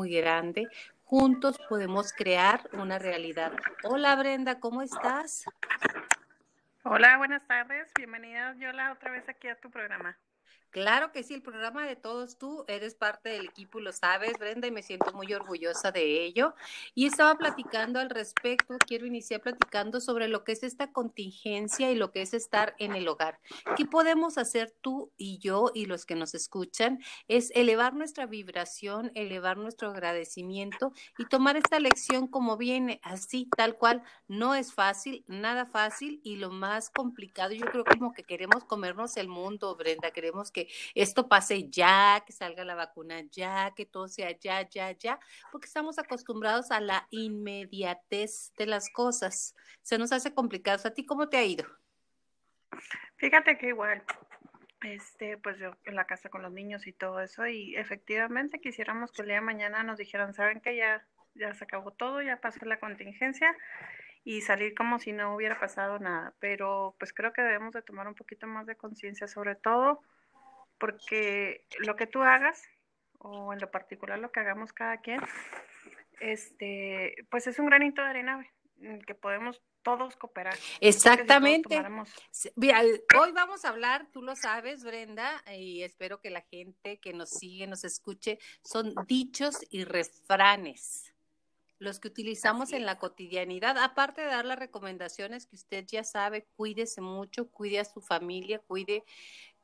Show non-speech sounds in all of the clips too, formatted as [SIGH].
muy grande. Juntos podemos crear una realidad. Hola Brenda, ¿cómo estás? Hola, buenas tardes. Bienvenida Yola otra vez aquí a tu programa. Claro que sí, el programa de todos tú eres parte del equipo, lo sabes, Brenda, y me siento muy orgullosa de ello. Y estaba platicando al respecto, quiero iniciar platicando sobre lo que es esta contingencia y lo que es estar en el hogar. ¿Qué podemos hacer tú y yo y los que nos escuchan? Es elevar nuestra vibración, elevar nuestro agradecimiento y tomar esta lección como viene, así, tal cual. No es fácil, nada fácil y lo más complicado, yo creo como que queremos comernos el mundo, Brenda, queremos que esto pase ya, que salga la vacuna ya, que todo sea ya, ya, ya, porque estamos acostumbrados a la inmediatez de las cosas. Se nos hace complicado. ¿A ti cómo te ha ido? Fíjate que igual, este, pues yo en la casa con los niños y todo eso, y efectivamente quisiéramos que el día de mañana nos dijeran, saben que ya, ya se acabó todo, ya pasó la contingencia y salir como si no hubiera pasado nada, pero pues creo que debemos de tomar un poquito más de conciencia, sobre todo porque lo que tú hagas, o en lo particular lo que hagamos cada quien, este, pues es un granito de arena que podemos todos cooperar. Exactamente. hoy vamos a hablar, tú lo sabes, Brenda, y espero que la gente que nos sigue, nos escuche, son dichos y refranes los que utilizamos en la cotidianidad, aparte de dar las recomendaciones que usted ya sabe, cuídese mucho, cuide a su familia, cuide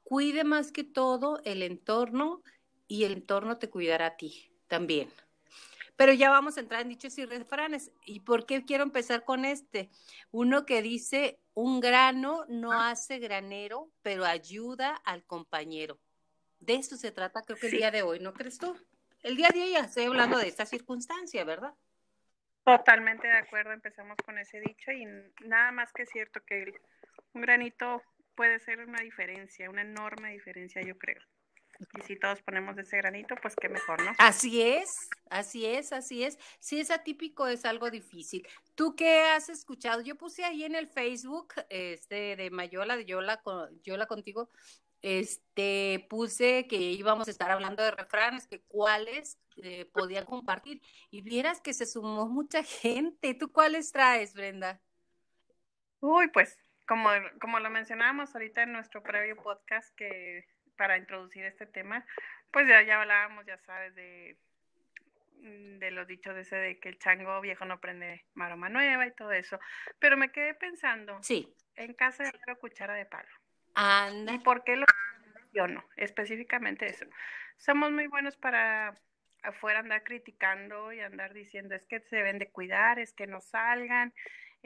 cuide más que todo el entorno y el entorno te cuidará a ti también. Pero ya vamos a entrar en dichos y refranes. ¿Y por qué quiero empezar con este? Uno que dice, un grano no hace granero, pero ayuda al compañero. De eso se trata creo que el día de hoy, ¿no crees tú? El día de hoy ya estoy hablando de esta circunstancia, ¿verdad? Totalmente de acuerdo, empezamos con ese dicho y nada más que es cierto que un granito puede ser una diferencia, una enorme diferencia, yo creo. Y si todos ponemos ese granito, pues qué mejor, ¿no? Así es, así es, así es. Si es atípico, es algo difícil. ¿Tú qué has escuchado? Yo puse ahí en el Facebook este, de Mayola, de Yola, Yola contigo, este, puse que íbamos a estar hablando de refranes, que cuáles eh, podían compartir. Y vieras que se sumó mucha [LAUGHS] gente. ¿Tú cuáles traes, Brenda? Uy, pues como, como lo mencionábamos ahorita en nuestro previo podcast que para introducir este tema, pues ya, ya hablábamos, ya sabes, de, mm, de los dichos de ese de que el chango viejo no prende maroma nueva y todo eso. Pero me quedé pensando, sí. en casa de la cuchara de palo. Anda. ¿Y por qué lo no Específicamente eso. Somos muy buenos para afuera andar criticando y andar diciendo es que se deben de cuidar, es que no salgan,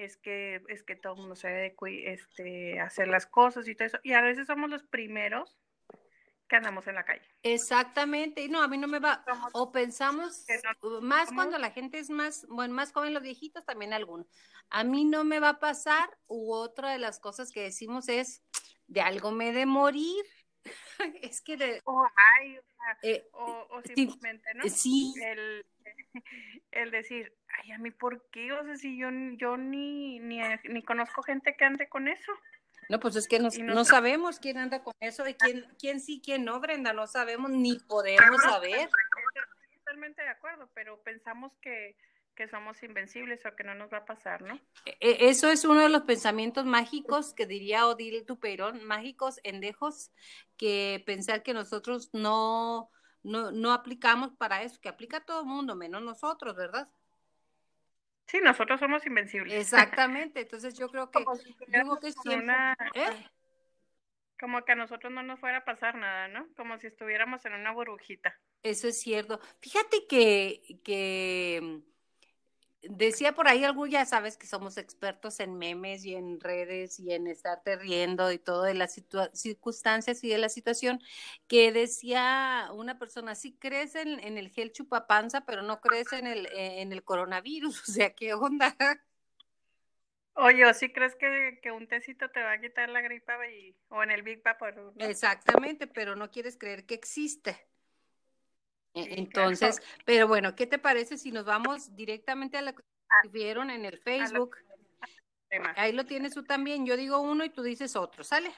es que, es que todo el mundo se debe este, hacer las cosas y todo eso. Y a veces somos los primeros que andamos en la calle. Exactamente, no, a mí no me va, o pensamos, más cuando la gente es más, bueno, más joven los viejitos, también algunos, a mí no me va a pasar, u otra de las cosas que decimos es, de algo me de morir, [LAUGHS] es que de... O, ay, eh, o, simplemente, ¿no? Sí. El, [LAUGHS] el decir, ay, a mí, ¿por qué? O sea, si yo, yo ni, ni, ni conozco gente que ande con eso. No, pues es que no, sabemos quién anda con eso y quién, quién sí, quién no, Brenda, no sabemos ni podemos saber. Totalmente de acuerdo, pero pensamos que, que somos invencibles o que no nos va a pasar, ¿no? E, e, eso es uno de los pensamientos mágicos que diría Odile Tuperón, mágicos, endejos, que pensar que nosotros no, no, no aplicamos para eso, que aplica todo el mundo, menos nosotros, ¿verdad? Sí, nosotros somos invencibles. Exactamente, entonces yo creo [LAUGHS] que, yo que ¿eh? Como que a nosotros no nos fuera a pasar nada, ¿no? Como si estuviéramos en una burbujita. Eso es cierto. Fíjate que, que decía por ahí algo, ya sabes que somos expertos en memes y en redes y en estarte riendo y todo de las circunstancias y de la situación, que decía una persona, sí crees en, en, el gel chupapanza, pero no crees en el, en el coronavirus, [LAUGHS] o sea, ¿qué onda? Oye, ¿o sí crees que, que, un tecito te va a quitar la gripa y, o en el Big Vapor? Exactamente, pero no quieres creer que existe. E, entonces, pero bueno, ¿qué te parece si nos vamos directamente a lo que ah, vieron en el Facebook? Ahí lo tienes tú también. Yo digo uno y tú dices otro, ¿sale?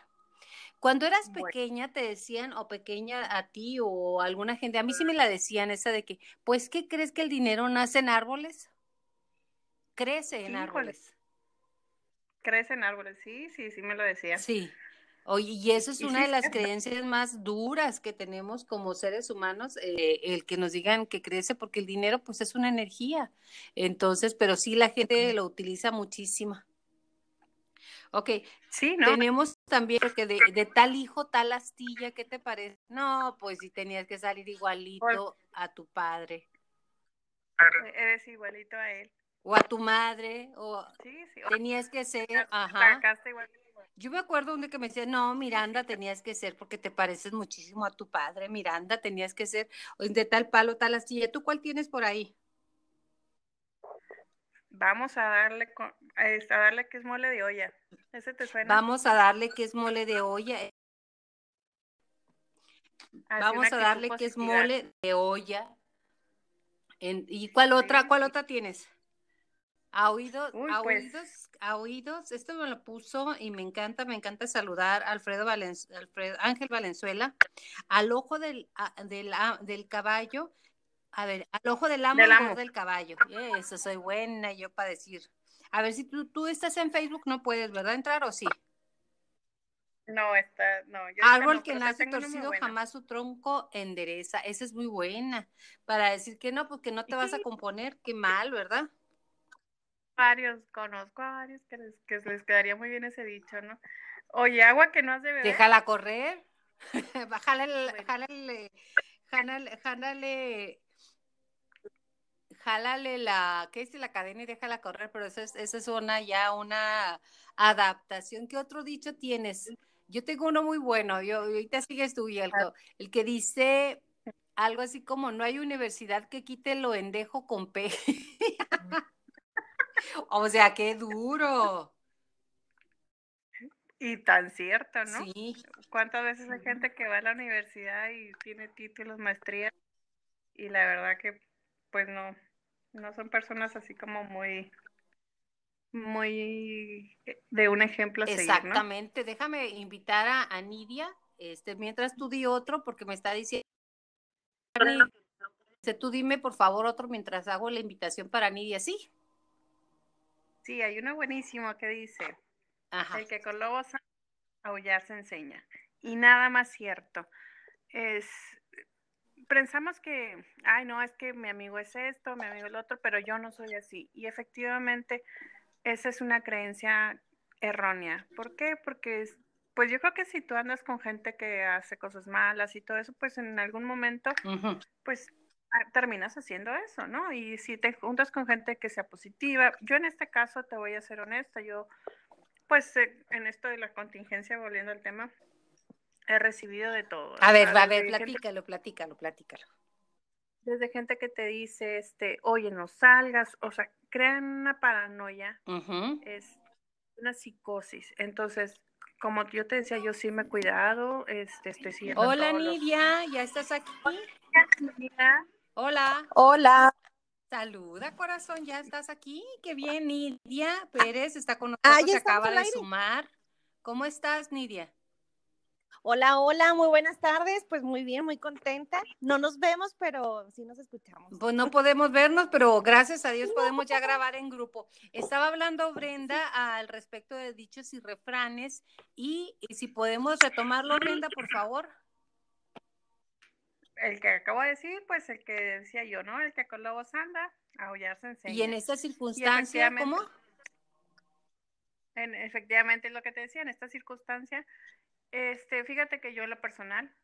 Cuando eras pequeña te decían, o pequeña a ti o alguna gente, a mí sí me la decían esa de que, pues, ¿qué crees que el dinero nace en árboles? Crece en árboles. Crece en árboles, sí, sí, sí me lo decían. Sí. Oye, y eso es una de las creencias más duras que tenemos como seres humanos, eh, el que nos digan que crece, porque el dinero pues es una energía. Entonces, pero sí la gente lo utiliza muchísimo. Ok, sí, ¿no? Tenemos también que de, de, tal hijo, tal astilla, ¿qué te parece? No, pues si tenías que salir igualito a tu padre. Eres igualito a él. O a tu madre, o sí, sí. tenías que ser, ajá. Yo me acuerdo un que me decía, no, Miranda tenías que ser porque te pareces muchísimo a tu padre, Miranda tenías que ser de tal palo, tal astilla. ¿Tú cuál tienes por ahí? Vamos a darle, a darle que es mole de olla. ¿Ese te suena? Vamos a darle que es mole de olla. Vamos a darle que es mole de olla. ¿Y cuál otra, cuál otra tienes? A oídos, a pues. oídos, a oídos, esto me lo puso y me encanta, me encanta saludar a Alfredo, Alfredo Ángel Valenzuela, al ojo del, del, del caballo a ver, al ojo del amo, del, del caballo. Eso soy buena yo para decir. A ver, si tú, tú estás en Facebook, no puedes, ¿verdad? Entrar o sí. No, está, no. Árbol que nace torcido, jamás su tronco endereza. Esa es muy buena. Para decir que no, pues que no te vas a componer, qué mal, ¿verdad? Varios, conozco a varios que les, que les quedaría muy bien ese dicho, ¿no? Oye, agua que no has de beber. Déjala correr. [LAUGHS] Bájale, jálale, jálale, jálale jálale la, ¿qué dice la cadena y déjala correr? Pero eso es, eso es una ya una adaptación. ¿Qué otro dicho tienes? Yo tengo uno muy bueno, yo ahorita sigues tú, el, el que dice algo así como no hay universidad que quite lo endejo con P. [LAUGHS] [LAUGHS] o sea, qué duro. Y tan cierto, ¿no? Sí. ¿Cuántas veces hay gente que va a la universidad y tiene títulos, maestrías? Y la verdad que, pues no, no son personas así como muy muy eh, de un ejemplo a Exactamente, déjame invitar a, Nidia, este, mientras tú di otro, porque me está diciendo, tú dime por favor otro mientras hago la invitación para Nidia, ¿sí? Sí, hay uno buenísimo que dice, el que con lobos aullar se enseña, y nada más cierto, es pensamos que, ay, no, es que mi amigo es esto, mi amigo es el otro, pero yo no soy así. Y efectivamente, esa es una creencia errónea. ¿Por qué? Porque, pues yo creo que si tú andas con gente que hace cosas malas y todo eso, pues en algún momento, pues terminas haciendo eso, ¿no? Y si te juntas con gente que sea positiva, yo en este caso te voy a ser honesta, yo, pues eh, en esto de la contingencia, volviendo al tema, he recibido de todo. A ver, a ver, platícalo, platícalo, platícalo. Desde gente que te dice, este, oye, no salgas, o sea, crean una paranoia, es una psicosis. Entonces, como yo te decía, yo sí me he cuidado, este, estoy siguiendo. Hola, Nidia, ¿ya estás aquí? Hola. Hola. Saluda, corazón, ¿ya estás aquí? Qué bien, Nidia Pérez está con nosotros, se acaba de sumar. ¿Cómo estás, Nidia? Hola, hola, muy buenas tardes. Pues muy bien, muy contenta. No nos vemos, pero sí nos escuchamos. Pues no podemos vernos, pero gracias a Dios podemos ya grabar en grupo. Estaba hablando Brenda al respecto de dichos y refranes y, si podemos retomarlo, Brenda, por favor. El que acabo de decir, pues el que decía yo, ¿no? El que con lobos anda, aullarse enseña. Y en esta circunstancia, ¿cómo? En, efectivamente, es lo que te decía, en esta circunstancia, este, fíjate que yo en lo personal,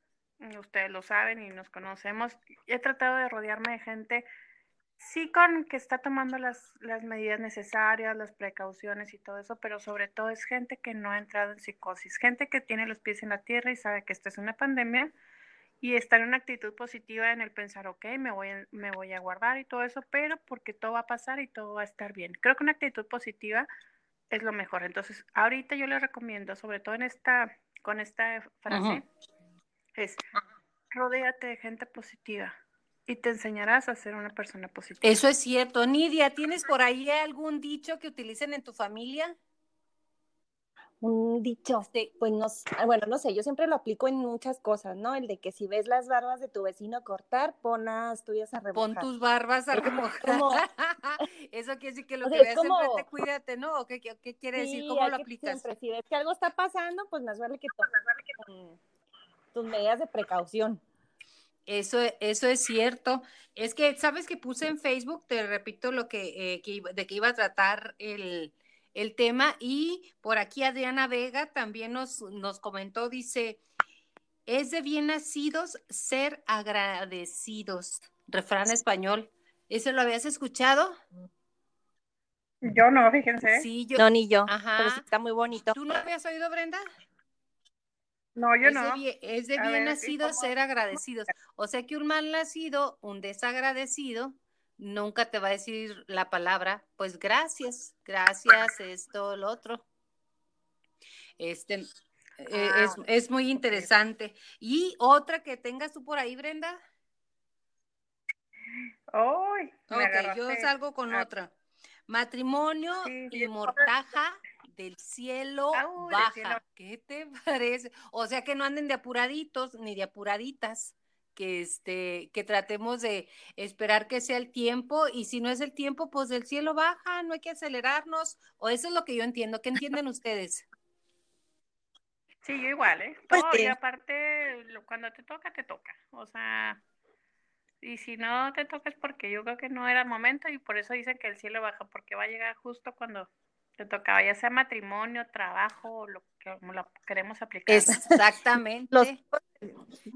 ustedes lo saben y nos conocemos, he tratado de rodearme de gente, sí con que está tomando las, las medidas necesarias, las precauciones y todo eso, pero sobre todo es gente que no ha entrado en psicosis, gente que tiene los pies en la tierra y sabe que esta es una pandemia y está en una actitud positiva en el pensar, ok, me voy, me voy a guardar y todo eso, pero porque todo va a pasar y todo va a estar bien. Creo que una actitud positiva es lo mejor. Entonces, ahorita yo les recomiendo, sobre todo en esta con esta frase es, rodéate de gente positiva y te enseñarás a ser una persona positiva. Eso es cierto. Nidia, ¿tienes por ahí algún dicho que utilicen en tu familia? Un dicho, pues no, ah, bueno, no sé, yo siempre lo aplico en muchas cosas, ¿no? El de que si ves las barbas de tu vecino cortar, pon las tuyas a remojar. Pon tus barbas a remojar. [LAUGHS] Eso quiere decir que [LAUGHS] lo que veas como... cuídate, ¿no? ¿Qué, qué, quiere decir? ¿Cómo lo aplicas? Siempre, si ves que algo está pasando, pues más vale que tomes tus medidas de precaución. Eso, eso es cierto. Es que, ¿sabes que puse en Facebook? Te repito lo que, eh, que de que iba a tratar el, el tema. Y por aquí Adriana Vega también nos, nos comentó, dice, es de bien nacidos ser agradecidos. Refrán español. ¿Eso lo habías escuchado? Yo no, fíjense. Sí, yo. No, ni yo. Ajá. Pero está muy bonito. ¿Tú no habías oído, Brenda? No, yo no. es de bien nacido ser agradecidos. O sea que un mal nacido, un desagradecido, nunca te va a decir la palabra, pues gracias, gracias, esto, lo otro. Este, eh, ah, es, muy interesante. ¿Y otra que tengas tú por ahí, Brenda? Ay, ok, yo salgo con otra. Matrimonio y mortaja del cielo baja. ¿Qué te parece? O sea que no anden de apuraditos ni de apuraditas que este, que tratemos de esperar que sea el tiempo, y si no es el tiempo, pues del cielo baja, no hay que acelerarnos, o eso es lo que yo entiendo. ¿Qué entienden ustedes? Sí, yo igual, ¿eh? Pues y aparte, cuando te toca, te toca. O sea, y si no te toca es porque yo creo que no era el momento y por eso dicen que el cielo baja, porque va a llegar justo cuando te tocaba, ya sea matrimonio, trabajo, lo que lo queremos aplicar. Exactamente. [LAUGHS] los,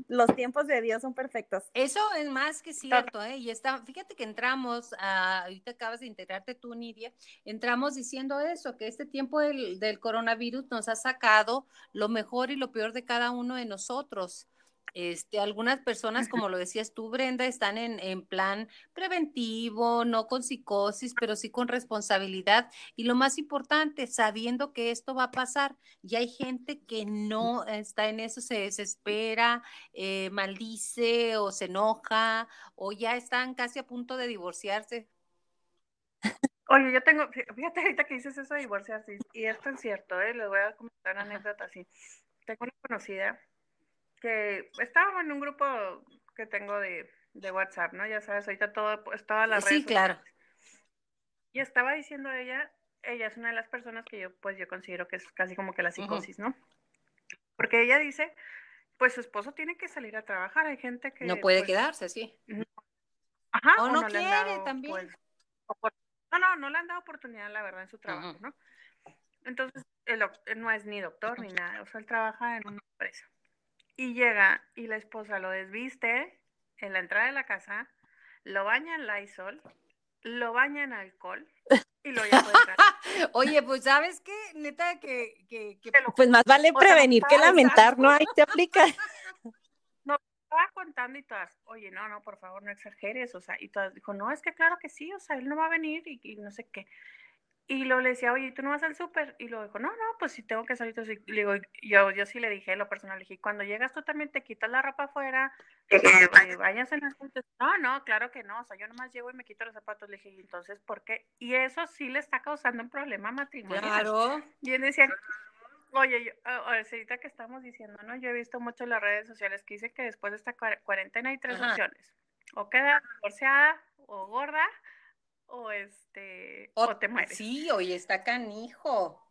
los, tiempos de Dios son perfectos. Eso es más que cierto, ¿eh? Y está, fíjate que entramos, a, ahorita acabas de integrarte tú, Nidia, entramos diciendo eso, que este tiempo del, del coronavirus nos ha sacado lo mejor y lo peor de cada uno de nosotros. Este, algunas personas, como lo decías tú, Brenda, están en, en, plan preventivo, no con psicosis, pero sí con responsabilidad. Y lo más importante, sabiendo que esto va a pasar, ya hay gente que no está en eso, se desespera, eh, maldice o se enoja, o ya están casi a punto de divorciarse. Oye, yo tengo, fíjate ahorita que dices eso de divorciarse, y esto es cierto, ¿eh? les voy a comentar una anécdota así. Tengo una conocida que estábamos en un grupo que tengo de, WhatsApp, ¿no? Ya sabes, ahorita todo, pues, todas las redes. Sí, claro. Y estaba diciendo ella, ella es una de las personas que yo, pues yo considero que es casi como que la psicosis, ¿no? Porque ella dice, pues su esposo tiene que salir a trabajar, hay gente que... No puede pues, quedarse, sí. Ajá. O, no, quiere también. Pues, no, no, no le han dado oportunidad, la verdad, en su trabajo, ¿no? Entonces, él no es ni doctor ni nada, o sea, él trabaja en una empresa. Y llega y la esposa lo desviste en la entrada de la casa, lo baña en Lysol, lo baña en alcohol y lo lleva [LAUGHS] Oye, pues sabes qué, neta que, que, pues más vale prevenir que lamentar, ¿no? Ahí te aplica. [LAUGHS] No, estaba contando y todas, oye, no, no, por favor, no exageres, o sea, y todas dijo, no, es que claro que sí, o sea, él no va a venir y, y no sé qué. Y lo le decía, oye, ¿tú no vas al súper? Y lo dijo, no, no, pues si tengo que salir. Digo, yo, yo sí le dije, lo personal, le dije, cuando llegas tú también te quitas la ropa afuera, que vayas en las No, no, claro que no, o sea, yo nomás llego y me quito los zapatos. Le dije, entonces, ¿por qué? Y eso sí le está causando un problema matrimonial. Claro. Y él decía, oye, yo, ahorita que estamos diciendo, ¿no? Yo he visto mucho en las redes sociales que dice que después de esta cuarentena hay tres opciones. O queda divorciada o gorda o este o, te mueres. Sí, hoy está canijo.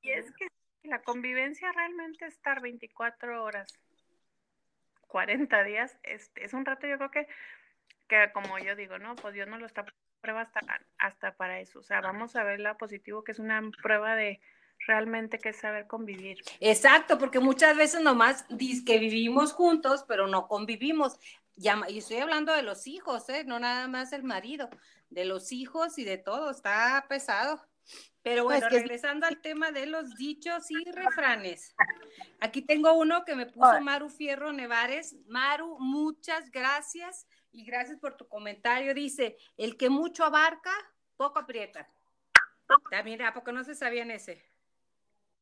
Y es que la convivencia realmente estar 24 horas, 40 días, este, es un rato yo creo que, que como yo digo, ¿no? Pues Dios no lo está prueba hasta, hasta para eso. O sea, vamos a ver la positivo, que es una prueba de realmente que saber convivir. Exacto, porque muchas veces nomás dice que vivimos juntos, pero no convivimos. Y estoy hablando de los hijos, ¿eh? no nada más el marido de los hijos y de todo, está pesado. Pero pues bueno, regresando al tema de los dichos y refranes. Aquí tengo uno que me puso Maru Fierro Nevares. Maru, muchas gracias y gracias por tu comentario. Dice, el que mucho abarca, poco aprieta. También, ¿a poco no se sabían ese?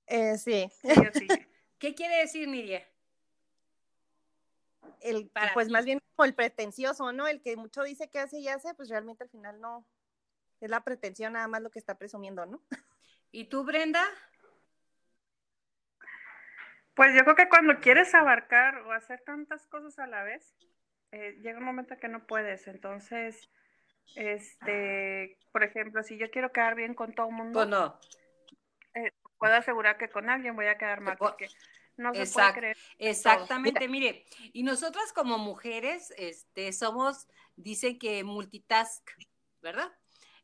Eh, sí. [LAUGHS] ¿Qué quiere decir, Nidia? El, pues más bien como el pretencioso, ¿no? El que mucho dice que hace y hace, pues realmente al final no, es la pretensión nada más lo que está presumiendo, ¿no? ¿Y tú, Brenda? Pues yo creo que cuando quieres abarcar o hacer tantas cosas a la vez, eh, llega un momento que no puedes. Entonces, este, por ejemplo, si yo quiero quedar bien con todo el mundo, Pues no. eh, puedo asegurar que con alguien voy a quedar mal po- porque no se puede creer. Exactamente, mire, y nosotras como mujeres, este, somos, dicen que multitask, ¿verdad?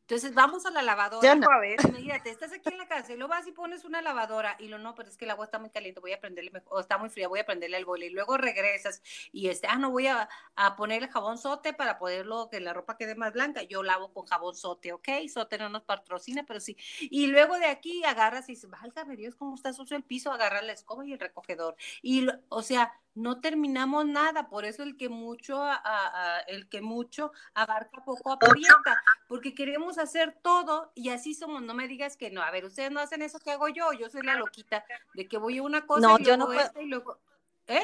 Entonces vamos a la lavadora. Yo no. A ver, Imagínate, estás aquí en la casa y luego vas y pones una lavadora y lo no, pero es que el agua está muy caliente, voy a prenderle, mejor- o está muy fría, voy a prenderle el boiler y luego regresas y este, ah, no, voy a, a ponerle jabón sote para poderlo, que la ropa quede más blanca. Yo lavo con jabón sote, ¿ok? Sote no nos patrocina, pero sí. Y luego de aquí agarras y dices, válgame Dios, cómo está sucio el piso, agarras la escoba y el recogedor. Y, lo- o sea, no terminamos nada, por eso el que mucho, a- a- el que mucho abarca poco aprieta, porque queremos hacer todo y así somos, no me digas que no, a ver, ustedes no hacen eso que hago yo, yo soy la loquita de que voy a una cosa No, y yo luego no esta y luego, ¿eh?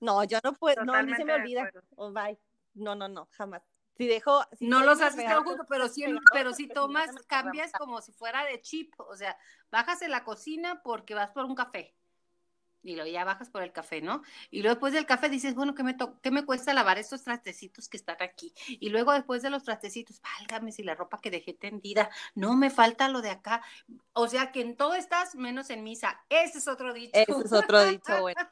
No, yo no puedo, no, a mí se me olvida. Oh, bye. No, no, no, jamás. Si dejo. si no los haces todo junto, pero sí, pegado, pero si tomas, cambias como si fuera de chip, o sea, bajas en la cocina porque vas por un café. Y luego ya bajas por el café, ¿no? Y luego después del café dices, bueno, ¿qué me, to- qué me cuesta lavar estos trastecitos que están aquí? Y luego después de los trastecitos, válgame si la ropa que dejé tendida, no me falta lo de acá. O sea que en todo estás menos en misa. Ese es otro dicho. Ese es otro dicho [LAUGHS] bueno.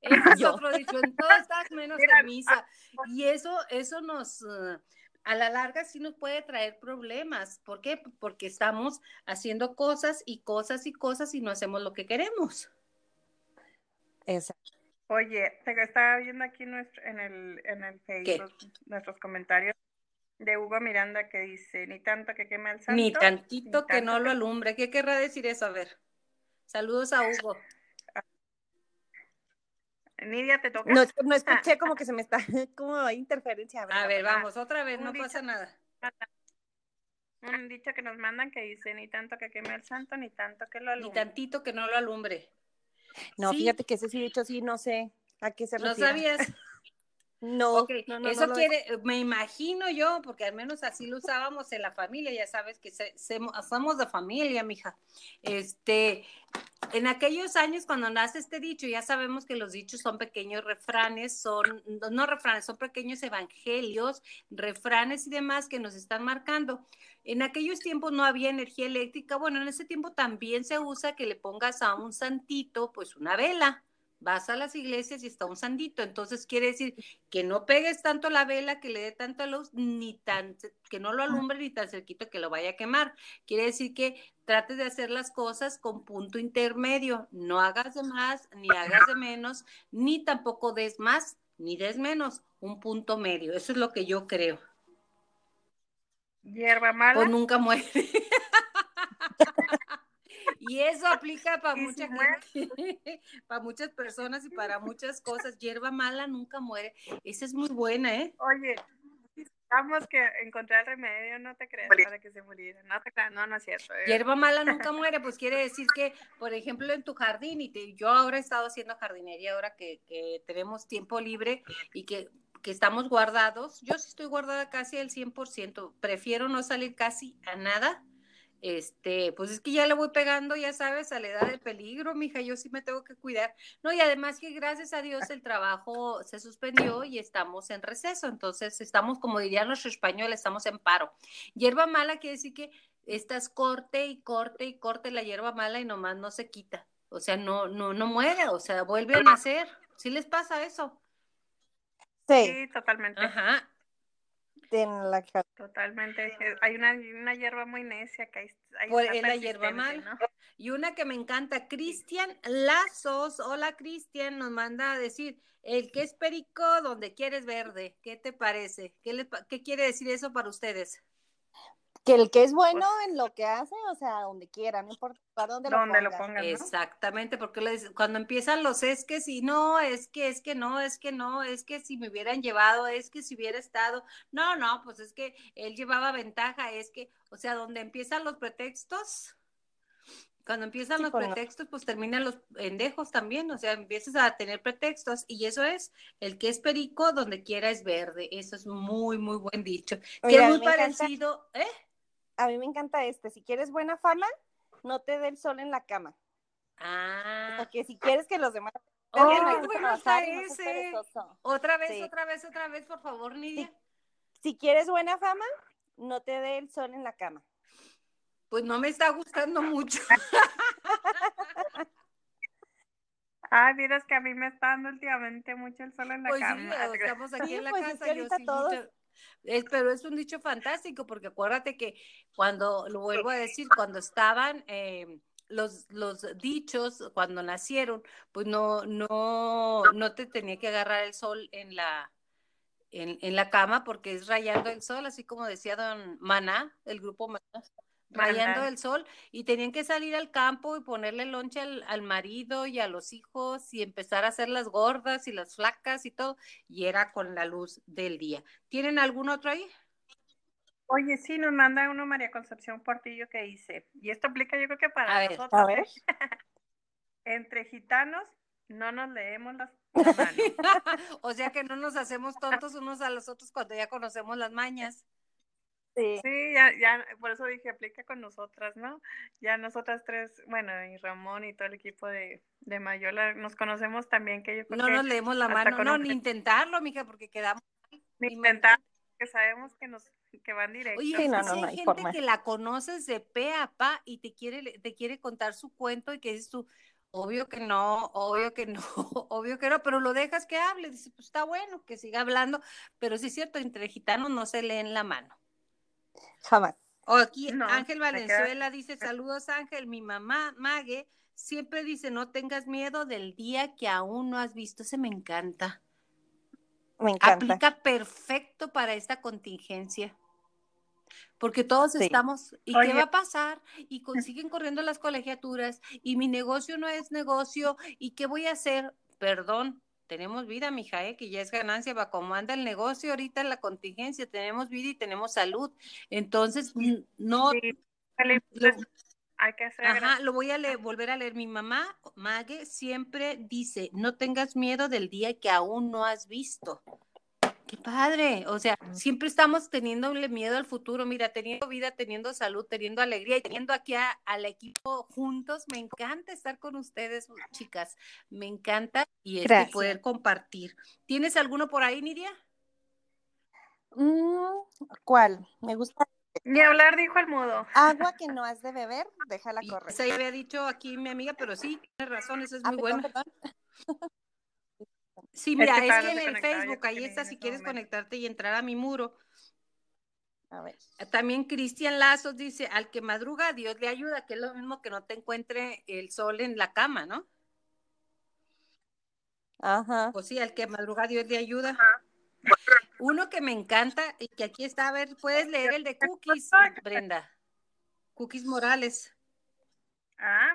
Ese es [LAUGHS] otro dicho, en todo estás menos Mira, en misa. Y eso, eso nos, eh, a la larga sí nos puede traer problemas. ¿Por qué? Porque estamos haciendo cosas y cosas y cosas y no hacemos lo que queremos. Exacto. Oye, te estaba viendo aquí nuestro, en el, en el Facebook nuestros comentarios de Hugo Miranda que dice, ni tanto que queme el santo. Ni tantito ni que no lo alumbre. ¿Qué querrá decir eso? A ver. Saludos a Hugo. Nidia, te toca. No, no escuché como que se me está, [LAUGHS] como hay interferencia. A ver, vamos, otra vez, no pasa nada. Un dicho que nos mandan que dice, ni tanto que queme el santo, ni tanto que lo Ni alumbre. tantito que no lo alumbre. No, Sí, fíjate que ese sí dicho sí, no sé a qué se No refiere. sabías. [LAUGHS] No, Ok, no, no, eso no quiere, me imagino yo, porque al menos así lo usábamos en la familia, ya sabes que se- somos de familia, mija. Este, en aquellos años cuando nace este dicho, ya sabemos que los dichos son pequeños refranes, son, no- no refranes, son pequeños evangelios, refranes y demás que nos están marcando. En aquellos tiempos no había energía eléctrica, bueno, en ese tiempo también se usa que le pongas a un santito, pues una vela. Vas a las iglesias y está un sandito, entonces quiere decir que no pegues tanto la vela, que le dé tanta luz, ni tan, que no lo alumbre ni tan cerquito que lo vaya a quemar. Quiere decir que trates de hacer las cosas con punto intermedio, no hagas de más, ni hagas de menos, ni tampoco des más, ni des menos, un punto medio. Eso es lo que yo creo. Hierba mala. O nunca muere. [LAUGHS] Y eso aplica para mucha gente, [LAUGHS] para muchas personas y para muchas cosas. Hierba mala nunca muere. Esa es muy buena, ¿eh? Oye, vamos que encontrar el remedio, no te creas, para que se muriera. No te creas, no, no es cierto. eh. Hierba mala nunca [LAUGHS] muere, pues quiere decir que, por ejemplo, en tu jardín, y te- yo ahora he estado haciendo jardinería, ahora que, que tenemos tiempo libre y que, que estamos guardados, yo sí estoy guardada casi al 100%, prefiero no salir casi a nada. Este, pues es que ya le voy pegando, ya sabes, a la edad del peligro, mija, yo sí me tengo que cuidar. No, y además que gracias a Dios el trabajo se suspendió y estamos en receso, entonces estamos, como dirían los españoles, estamos en paro. Hierba mala quiere decir que estás corte y corte y corte la hierba mala y nomás no se quita. O sea, no, no, no muere, o sea, vuelve a nacer. ¿Sí les pasa eso? Sí, Sí, totalmente. Ajá. En la Totalmente. Eh, Hay una, una hierba muy necia que ahí Por- es la hierba. ¿no? Y una que me encanta, Cristian Lazos. Hola, Cristian, nos manda a decir, el que es perico, donde quieres verde. ¿Qué te parece? ¿Qué, le pa- qué quiere decir eso para ustedes? Que el que es bueno en lo que hace, o sea, donde quiera, no importa para dónde, Donde lo lo pongas. pongan, ¿no? Exactamente, porque les- cuando empiezan los es que si no, es que, es que no, es que no, es que si me hubieran llevado, es que si hubiera estado, no, no, pues es que él llevaba ventaja, es que, o sea, donde empiezan los pretextos, cuando empiezan Sí, los no. pretextos, pues terminan los pendejos también, o sea, empiezas a tener pretextos y eso es, el que es perico, donde quiera es verde, eso es muy, muy buen dicho, que es muy encanta- parecido, ¿eh? A mí me encanta este, si quieres buena fama, no te dé el sol en la cama. Ah. O sea, que si quieres que los demás... Oh, bueno está ese. Otra vez, otra vez, otra vez, por favor, Nidia. Si, si quieres buena fama, no te dé el sol en la cama. Pues no me está gustando mucho. [LAUGHS] Ay, miras que a mí me está dando últimamente mucho el sol en la pues cama. Sí, estamos aquí en la pues casa. yo sí es, pero es un dicho fantástico, porque acuérdate que cuando, lo vuelvo a decir, cuando estaban eh, los, los dichos, cuando nacieron, pues no, no, no te tenía que agarrar el sol en la, en, en la cama, porque es rayando el sol, así como decía don Maná, el grupo Maná rayando el sol y tenían que salir al campo y ponerle lonche al, marido y a los hijos y empezar a hacer las gordas y las flacas y todo y era con la luz del día. ¿Tienen algún otro ahí? Oye, sí, nos manda uno María Concepción Portillo que dice, y esto aplica yo creo que para nosotros. ¿eh? [LAUGHS] Entre gitanos no nos leemos las [LAUGHS] o sea que no nos hacemos tontos unos a los otros cuando ya conocemos las mañas. Sí. ya, ya, por eso dije, aplica con nosotras, ¿no? Ya nosotras tres, bueno, y Ramón y todo el equipo de, de Mayola, nos conocemos también que No nos leemos la mano, no, ni intentarlo, mija, porque quedamos... Ni intentar, que sabemos que nos que van directo. Oye, no, no, hay gente que la conoces de pe a pa y te quiere, te quiere contar su cuento y que dices tú, obvio que no, obvio que [LAUGHS] no, obvio que no, pero lo dejas que hable, dice, pues está bueno, que siga hablando, pero sí es cierto, entre gitanos no se leen la mano. Jamás. O aquí Ángel Valenzuela dice, saludos Ángel, mi mamá Mague siempre dice, no tengas miedo del día que aún no has visto, se me encanta. Me encanta. Aplica perfecto para esta contingencia. Porque todos estamos, ¿y qué va a pasar? Y siguen corriendo las colegiaturas, y mi negocio no es negocio, ¿y qué voy a hacer? Perdón, tenemos vida, mija, ¿eh? que ya es ganancia, va como anda el negocio ahorita la contingencia, tenemos vida y tenemos salud. Entonces, no... lo, hay que hacer ajá, lo voy a volver a leer. Mi mamá, Mague, siempre dice, no tengas miedo del día que aún no has visto. Qué padre, o sea, siempre estamos teniendo miedo al futuro, mira, teniendo vida, teniendo salud, teniendo alegría y teniendo aquí al equipo juntos. Me encanta estar con ustedes, chicas, me encanta y este, poder compartir. ¿Tienes alguno por ahí, Nidia? Mm, ¿Cuál? Me gusta. Ni hablar, dijo el mudo. Agua que [LAUGHS] no has de beber, déjala correr. Se había dicho aquí mi amiga, pero sí, tienes razón, eso es ah, muy bueno. [LAUGHS] Sí, mira, es que, en el Facebook, ahí está, si quieres conectarte y entrar a mi muro. A ver. También Cristian Lazos dice, al que madruga, Dios le ayuda, que es lo mismo que no te encuentre el sol en la cama, ¿no? Ajá. Pues sí, al que madruga, Dios le ayuda. Uno que me encanta y que aquí está, a ver, puedes leer el de Cookies, Brenda. Cookies Morales. Ah,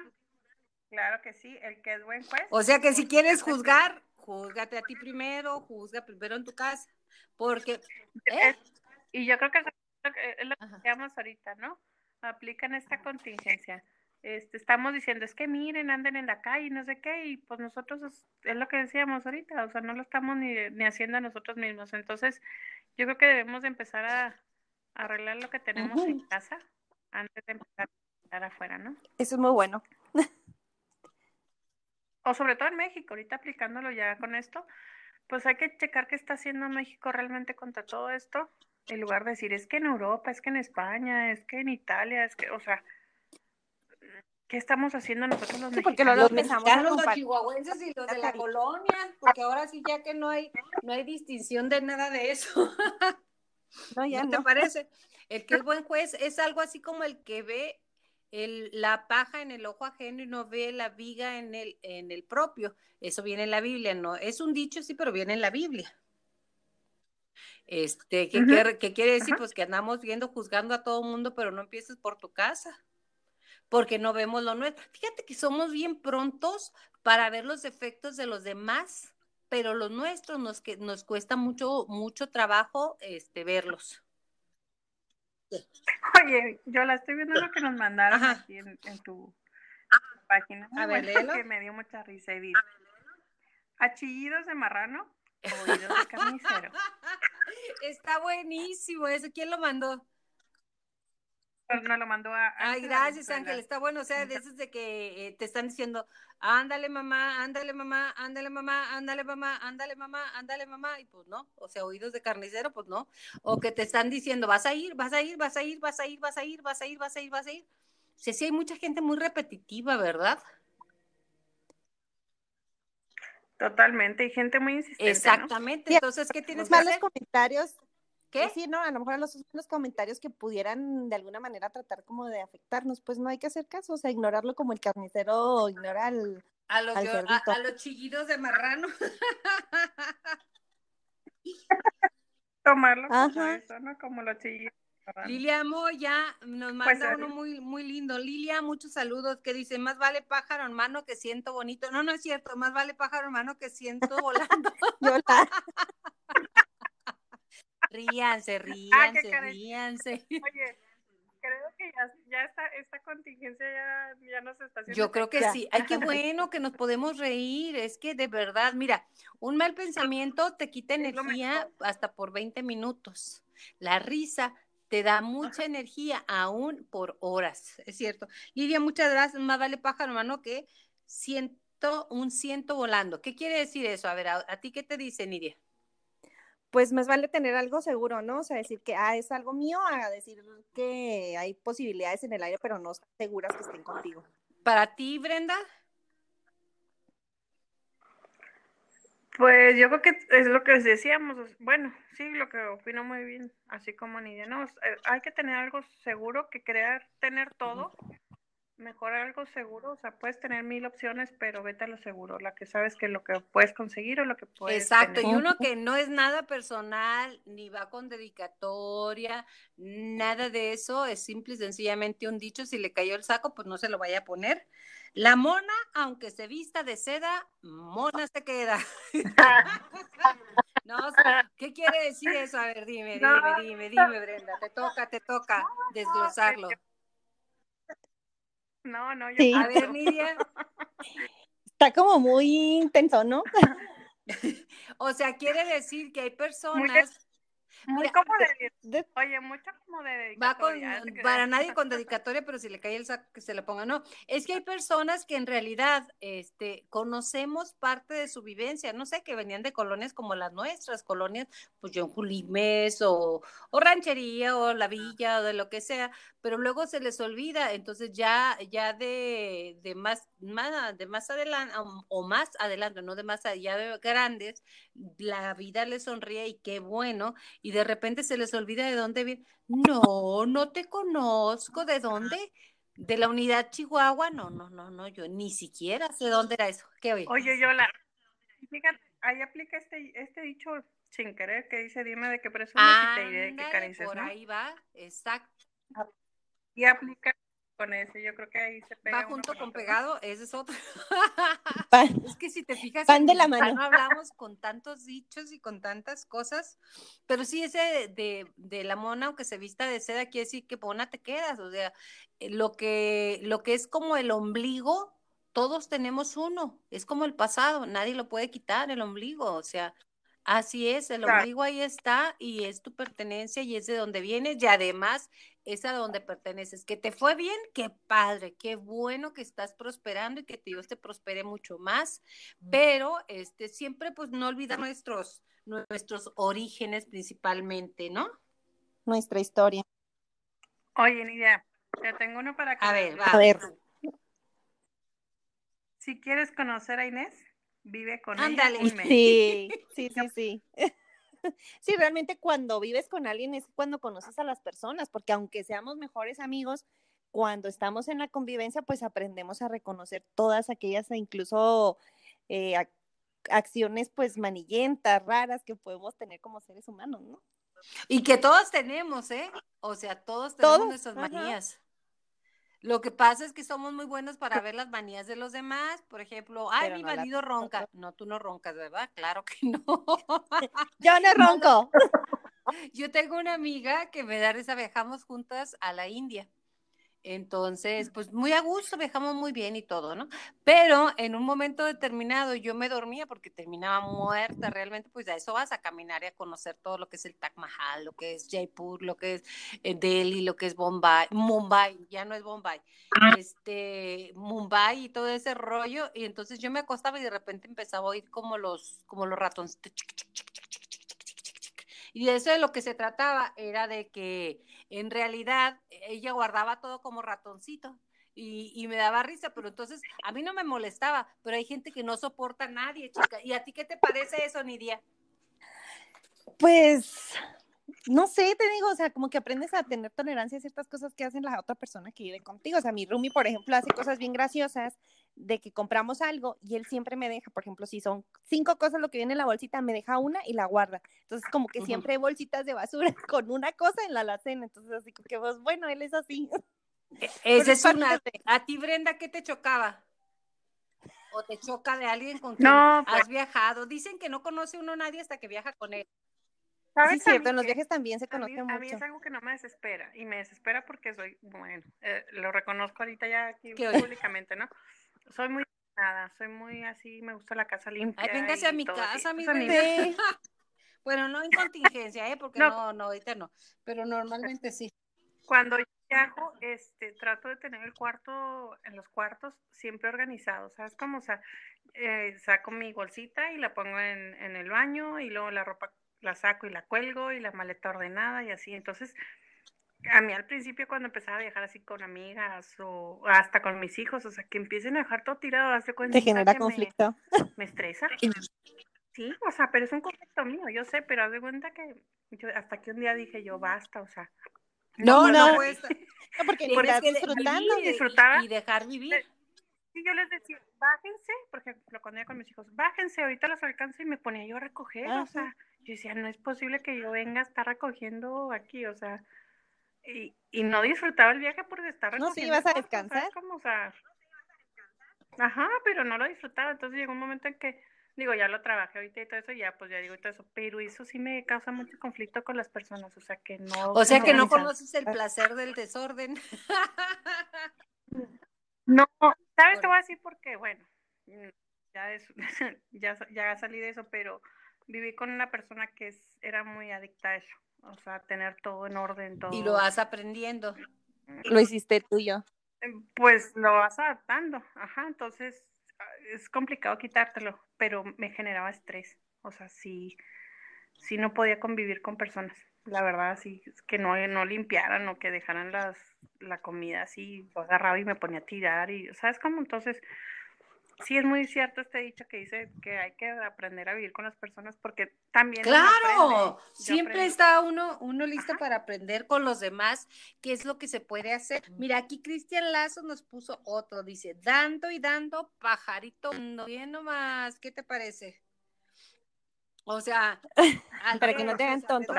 claro que sí, el que es buen juez. O sea que si quieres juzgar, júzgate a ti primero, juzga primero en tu casa, porque... ¿eh? Y yo creo que es lo que decíamos ahorita, ¿no? Aplican esta contingencia. Este, estamos diciendo, es que miren, anden en la calle, no sé qué, y pues nosotros es, lo que decíamos ahorita, o sea, no lo estamos ni, ni haciendo a nosotros mismos. Entonces, yo creo que debemos de empezar a, arreglar lo que tenemos en casa antes de empezar a estar afuera, ¿no? Eso es muy bueno [LAUGHS] o sobre todo en México, ahorita aplicándolo ya con esto, pues hay que checar qué está haciendo México realmente contra todo esto, en lugar de decir, es que en Europa, es que en España, es que en Italia, es que, o sea, ¿qué estamos haciendo nosotros los porque los, mexicanos, los chihuahuenses y los de la colonia, porque ahora sí ya que no hay, no hay distinción de nada de eso. No, ya ¿No te parece? El que es [LAUGHS] buen juez es algo así como el que ve el, la paja en el ojo ajeno y no ve la viga en el, en el propio. Eso viene en la Biblia, no, es un dicho, sí, pero viene en la Biblia. Este, ¿qué, quiere, decir? Pues que andamos viendo, juzgando a todo mundo, pero no empieces por tu casa, porque no vemos lo nuestro. Fíjate que somos bien prontos para ver los defectos de los demás, pero los nuestros nos, que, nos cuesta mucho, mucho trabajo este, verlos. Oye, yo la estoy viendo lo que nos mandaron aquí en, tu página. A ver, Que me dio mucha risa y dice, achillidos de marrano, oídos de carnicero. [LAUGHS] Está buenísimo eso. ¿Quién lo mandó? nos lo mandó a... Ay, gracias Ángel, está bueno, o sea, de esos de que eh, te están diciendo, ándale mamá, ándale mamá, ándale mamá, ándale mamá, ándale mamá, ándale mamá, y pues no, o sea, oídos de carnicero, pues no, o que te están diciendo, vas a ir, vas a ir, vas a ir, vas a ir, vas a ir, vas a ir, vas a ir, vas a ir. O sea, sí hay mucha gente muy repetitiva, ¿verdad? Totalmente, y gente muy insistente. Exactamente, entonces, ¿qué tienes los comentarios ¿Qué? Sí, no, a lo mejor los, los comentarios que pudieran de alguna manera tratar como de afectarnos, pues no hay que hacer caso, o sea, ignorarlo como el carnicero ignora al, a los, al a, a los chillidos de marrano. [LAUGHS] Tomarlo como eso, ¿no? Como los chillidos. Lilia Moya nos Pues, manda uno muy, muy lindo. Lilia, muchos saludos que dice, más vale pájaro en mano que siento bonito. No, no es cierto, más vale pájaro en mano que siento volando. [LAUGHS] [LAUGHS] La- ríanse, Ah, ríanse, ríanse. [LAUGHS] Oye, creo que ya, ya esta, esta contingencia ya, ya nos está haciendo Yo creo que Ya. sí. Ay, qué bueno que nos podemos reír. Es que de verdad, mira, un mal pensamiento te quita energía hasta por 20 minutos. La risa te da mucha energía aún por horas. Es cierto. Lidia, muchas gracias. Más vale pájaro, hermano, que siento un ciento volando. ¿Qué quiere decir eso? A ver, ¿a, a ti qué te dice, Lidia? Pues más vale tener algo seguro, ¿no? O sea, decir que ah, es algo mío, a decir que hay posibilidades en el aire, pero no seguras que estén contigo. Para ti, Brenda, Pues yo creo que es lo que decíamos, es- bueno, sí, lo que opino muy bien, así como Nidia, no, hay que tener algo seguro, que crear, tener todo, mejor algo seguro, o sea, puedes tener mil opciones, pero vete a lo seguro, la que sabes que lo que puedes conseguir o lo que puedes Exacto, tener. y uno que no es nada personal, ni va con dedicatoria, nada de eso, es simple y sencillamente un dicho, si le cayó el saco, pues no se lo vaya a poner. La mona, aunque se vista de seda, mona se queda. [LAUGHS] No, ¿qué quiere decir eso? A ver, dime, dime, dime, dime, Brenda, te toca, te toca desglosarlo. No, no, yo Sí. A ver, Nidia, Está como muy intenso, ¿no? [LAUGHS] o sea, quiere decir que hay personas muy como de, oye, mucho como de Va con, dedicatoria, ¿te creas? para [LAUGHS] nadie con dedicatoria, pero si le cae el saco que se le ponga, no. Es que hay personas que en realidad este, conocemos parte de su vivencia, no sé, que venían de colonias como las nuestras, colonias, pues yo en Julimes o, o Ranchería o La Villa o de lo que sea, pero luego se les olvida, entonces ya, ya de, de más, más, de más adelante, o, o más adelante, no de más allá de grandes, la vida les sonríe y qué bueno, y de repente se les olvida de dónde viene. No, no te conozco. ¿De dónde? ¿De la unidad Chihuahua? No, no, no, no, yo ni siquiera sé dónde era eso. ¿Qué oye? Oye, Yola, fíjate, ahí aplica este, este dicho sin querer que dice, dime de qué presumes y te diré de qué careces, por ¿no? ahí va, exacto. Y aplica con ese, yo creo que ahí se pega Va junto con con ¿no? pegado, ese es otro. [LAUGHS] Pa- Es que si te fijas, Van en de la mano. hablamos con tantos dichos y con tantas cosas, pero sí ese de, de la mona, aunque se vista de seda, quiere decir que mona te quedas, o sea, eh, lo que, lo que es como el ombligo, todos tenemos uno, es como el pasado, nadie lo puede quitar, el ombligo, o sea, así es, el Claro. ombligo ahí está y es tu pertenencia y es de donde vienes y además es a donde perteneces. Que te fue bien, qué padre, qué bueno que estás prosperando y que Dios te prospere mucho más, pero este siempre pues no olvidar nuestros nuestros orígenes principalmente, ¿no? nuestra historia. Oye, Nidia, te tengo uno para que A ver, va. A ver. Si quieres conocer a Inés, vive con Ándale. ella mes. Sí, sí, [LAUGHS] sí, sí. [LAUGHS] Sí, realmente cuando vives con alguien es cuando conoces a las personas, porque aunque seamos mejores amigos, cuando estamos en la convivencia, pues aprendemos a reconocer todas aquellas e incluso eh, ac- acciones pues manillentas, raras que podemos tener como seres humanos, ¿no? Y que todos tenemos, ¿eh? O sea, todos tenemos Todos, nuestras ajá. Lo que pasa es que somos muy buenos para [LAUGHS] ver las manías de los demás. Por ejemplo, ay, Pero mi no marido ronca. No, tú no roncas, ¿verdad? Claro que no. [LAUGHS] Yo [LAUGHS] no ronco. Yo tengo una amiga que me da risa, viajamos juntas a la India. Entonces, pues muy a gusto, viajamos muy bien y todo, ¿no? Pero en un momento determinado yo me dormía porque terminaba muerta, realmente, pues a eso vas a caminar y a conocer todo lo que es el Taj Mahal, lo que es Jaipur, lo que es eh, Delhi, lo que es Bombay, Mumbai, ya no es Bombay, este, Mumbai y todo ese rollo. Y entonces yo me acostaba y de repente empezaba a oír como los, como los ratones. Y de eso de lo que se trataba era de que en realidad ella guardaba todo como ratoncito. Y, me daba risa, pero entonces a mí no me molestaba, pero hay gente que no soporta a nadie, chica. ¿Y a ti qué te parece eso, Nidia? Pues no sé, te digo, o sea, como que aprendes a tener tolerancia a ciertas cosas que hacen la otra persona que vive contigo. O sea, mi Rumi, por ejemplo, hace cosas bien graciosas de que compramos algo y él siempre me deja, por ejemplo, si son cinco cosas lo que viene en la bolsita, me deja una y la guarda. Entonces, como que siempre hay bolsitas de basura [LAUGHS] con una cosa en la alacena. Entonces, así que, pues, bueno, él es así. E, [LAUGHS] esa es una. ¿A ti, Brenda, qué te chocaba? ¿O te choca de alguien con quien has pues viajado? Dicen que no conoce uno a nadie hasta que viaja con él. ¿Sabes? Sí, cierto, en los viajes también se conoce mucho. A mí es algo que no me desespera, y me desespera porque soy, bueno, eh, lo reconozco ahorita ya aquí públicamente, ¿no? Soy muy nada, soy muy así, me gusta la casa limpia. Ay, véngase a mi casa, mi bebé. [LAUGHS] bueno, no en contingencia, ¿eh? Porque no. no, ahorita no, pero normalmente sí. Cuando viajo, este, trato de tener el cuarto, en los cuartos, siempre organizado, ¿sabes? Como, o sea, eh, saco mi bolsita y la pongo en, en el baño y luego la ropa la saco y la cuelgo y la maleta ordenada y así. Entonces, a mí al principio cuando empezaba a viajar así con amigas o hasta con mis hijos, o sea, que empiecen a dejar todo tirado, hace cuenta. Te genera conflicto. Me, estresa. [LAUGHS] Sí, o sea, pero es un conflicto mío, yo sé, pero haz de cuenta que yo hasta que un día dije yo, basta, o sea. No, no, no, porque, porque disfrutando. Y, y dejar vivir. Sí, yo les decía, bájense, por ejemplo, cuando iba con mis hijos, bájense, ahorita los alcanzo y me ponía yo a recoger, o sea, yo decía, no es posible que yo venga a estar recogiendo aquí, o sea, y, y no disfrutaba el viaje por estar recogiendo. No, sí, ibas a descansar. Como, o sea, ajá, pero no lo disfrutaba, entonces llegó un momento en que, digo, ya lo trabajé ahorita y todo eso, ya, pues ya digo todo eso, pero eso sí me causa mucho conflicto con las personas, o sea, que no. O sea, que no conoces el placer del desorden. [LAUGHS] no, ¿sabes qué voy a decir? Porque, bueno, ya, es, [LAUGHS] ya, ya salí de eso, pero viví con una persona que es, era muy adicta a eso, o sea, tener todo en orden, todo. Y lo vas aprendiendo. Lo hiciste tuyo. Em, pues lo vas adaptando, ajá, entonces ah, es complicado quitártelo, pero me generaba estrés, o sea, sí, sí no podía convivir con personas, la verdad, sí, que no, no limpiaran o que dejaran las, la comida así, lo agarraba y me ponía a tirar y, ¿sabes cómo? Entonces, sí es muy cierto este dicho que dice que hay que aprender a vivir con las personas porque también claro siempre está uno uno listo para aprender con los demás qué es lo que se puede hacer. Mira aquí Cristian Lazo nos puso otro dice dando y dando pajarito bien nomás qué te parece o sea [LAUGHS] para que no te hagan tonto.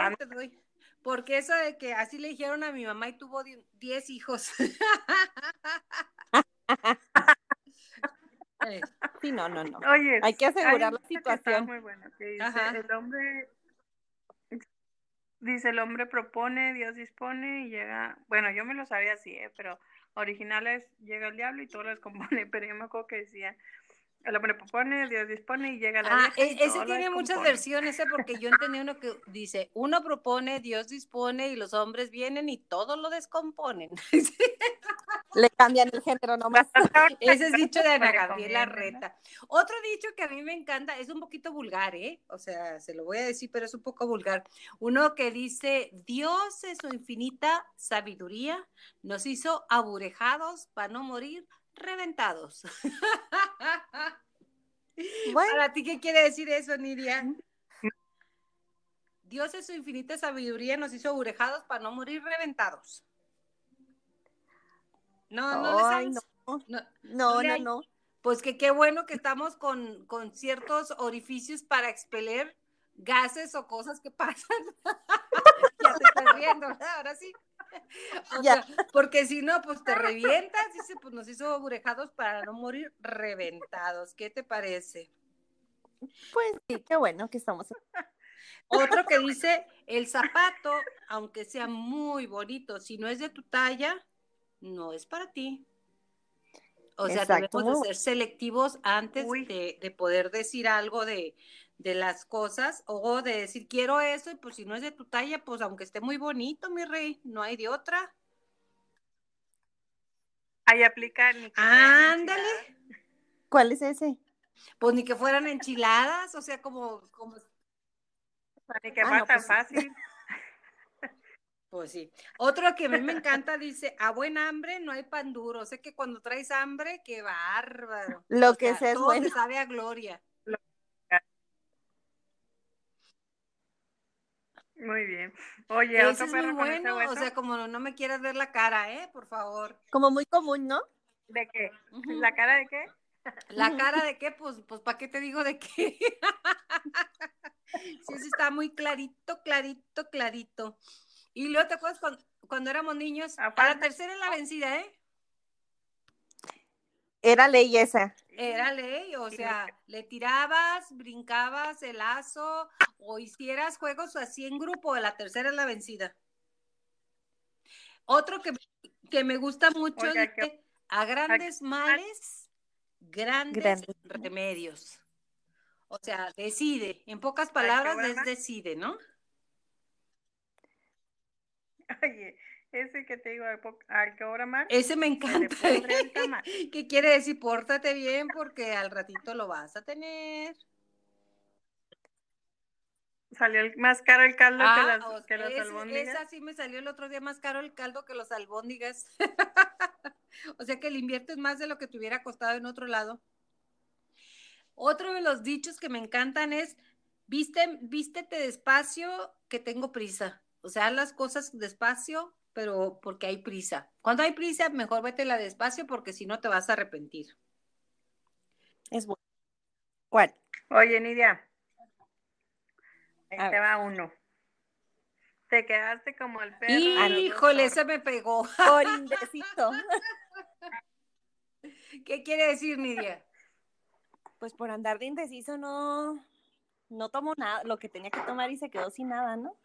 porque eso de que así le dijeron a mi mamá y tuvo 10 hijos [LAUGHS] [LAUGHS] Sí, no, no, no. Oye, hay que asegurar la situación. Muy dice, el hombre dice el hombre propone, Dios dispone y llega, bueno, yo me lo sabía así, ¿eh? pero originales llega el diablo y todo lo descompone, [LAUGHS] pero yo me acuerdo que decía, el hombre propone, Dios dispone y llega la Ah, e, ese tiene muchas versiones, ¿eh? porque yo entendí uno que dice, uno propone, Dios dispone y los hombres vienen y todo lo descomponen. [LAUGHS] Le cambian el género nomás. [LAUGHS] Ese es dicho de Ana Gabriela Reta. Otro dicho que a mí me encanta, es un poquito vulgar, ¿eh? O sea, se lo voy a decir, pero es un poco vulgar. Uno que dice, Dios en su infinita sabiduría nos hizo aburejados para no morir reventados. [LAUGHS] ¿Para ti qué quiere decir eso, Nidia? Dios en su infinita sabiduría nos hizo orejados para no morir reventados. No, no, no, no, no, no, Pues que qué bueno que estamos con, con ciertos orificios para expeler gases o cosas que [LAUGHS] pasan. [LAUGHS] ya te estoy riendo, ahora sí. [LAUGHS] porque si no, pues te revientas, dice, pues nos hizo burejados para no morir reventados. ¿Qué te parece? Pues sí, qué bueno que estamos. Otro que dice, el zapato, aunque sea muy bonito, si no es de tu talla, no es para ti. O sea, Exacto, debemos de ser selectivos antes de, de poder decir algo de, de las cosas o de decir quiero eso y pues si no es de tu talla, pues aunque esté muy bonito, mi rey, no hay de otra. Ahí aplica ni que fueran Ándale. ¿Cuál es ese? Pues ni que fueran enchiladas, o sea, como, como Ni que Ah, no, tan pues fácil. [LAUGHS] Pues sí. Otro que a mí me encanta dice, a buen hambre no hay pan duro. Sé que cuando traes hambre, qué bárbaro. [LAUGHS] Lo O que sea, sea es todo bueno. te sabe a gloria. Muy bien. Oye, Ese otro es muy perro con ese bueno, o sea, como no, no me quieras ver la cara, ¿eh? Por favor. Como muy común, ¿no? ¿De qué? ¿La cara de qué? ¿La [LAUGHS] cara de qué? Pues, pues ¿para qué te digo de qué? [LAUGHS] sí, sí está muy clarito, clarito, clarito. Y luego te acuerdas cuando, cuando éramos niños, a la Aparte- tercera es la vencida, ¿eh? Era ley esa. Era ley, o Sí, sea, le tirabas, brincabas el lazo o hicieras juegos así en grupo, la tercera es la vencida. Otro que, que me gusta mucho Oiga, dice, que- a grandes males, grandes, Grandes remedios. O sea, decide, en pocas palabras es decide, ¿no? [LAUGHS] Oye, ese que te digo, al que obra mal, Ese me encanta. [LAUGHS] ¿Qué quiere decir? Pórtate bien porque al ratito lo vas a tener. Salió el- más caro el caldo que Ah, las, que ese- albóndigas. esa sí me salió el otro día más caro el caldo que los albóndigas. [LAUGHS] o sea que le inviertes más de lo que te hubiera costado en otro lado. Otro de los dichos que me encantan es, Viste, vístete despacio que tengo prisa. O sea, haz las cosas despacio, pero porque hay prisa. Cuando hay prisa, mejor la despacio porque si no te vas a arrepentir. Es bueno. ¿Cuál? Oye, Nidia, ahí te va uno. Te quedaste como el perro. Híjole, ese me pegó. Por indeciso. [LAUGHS] ¿Qué quiere decir, Nidia? Pues por andar de indeciso no, no tomó nada, lo que tenía que tomar y se quedó sin nada, ¿no?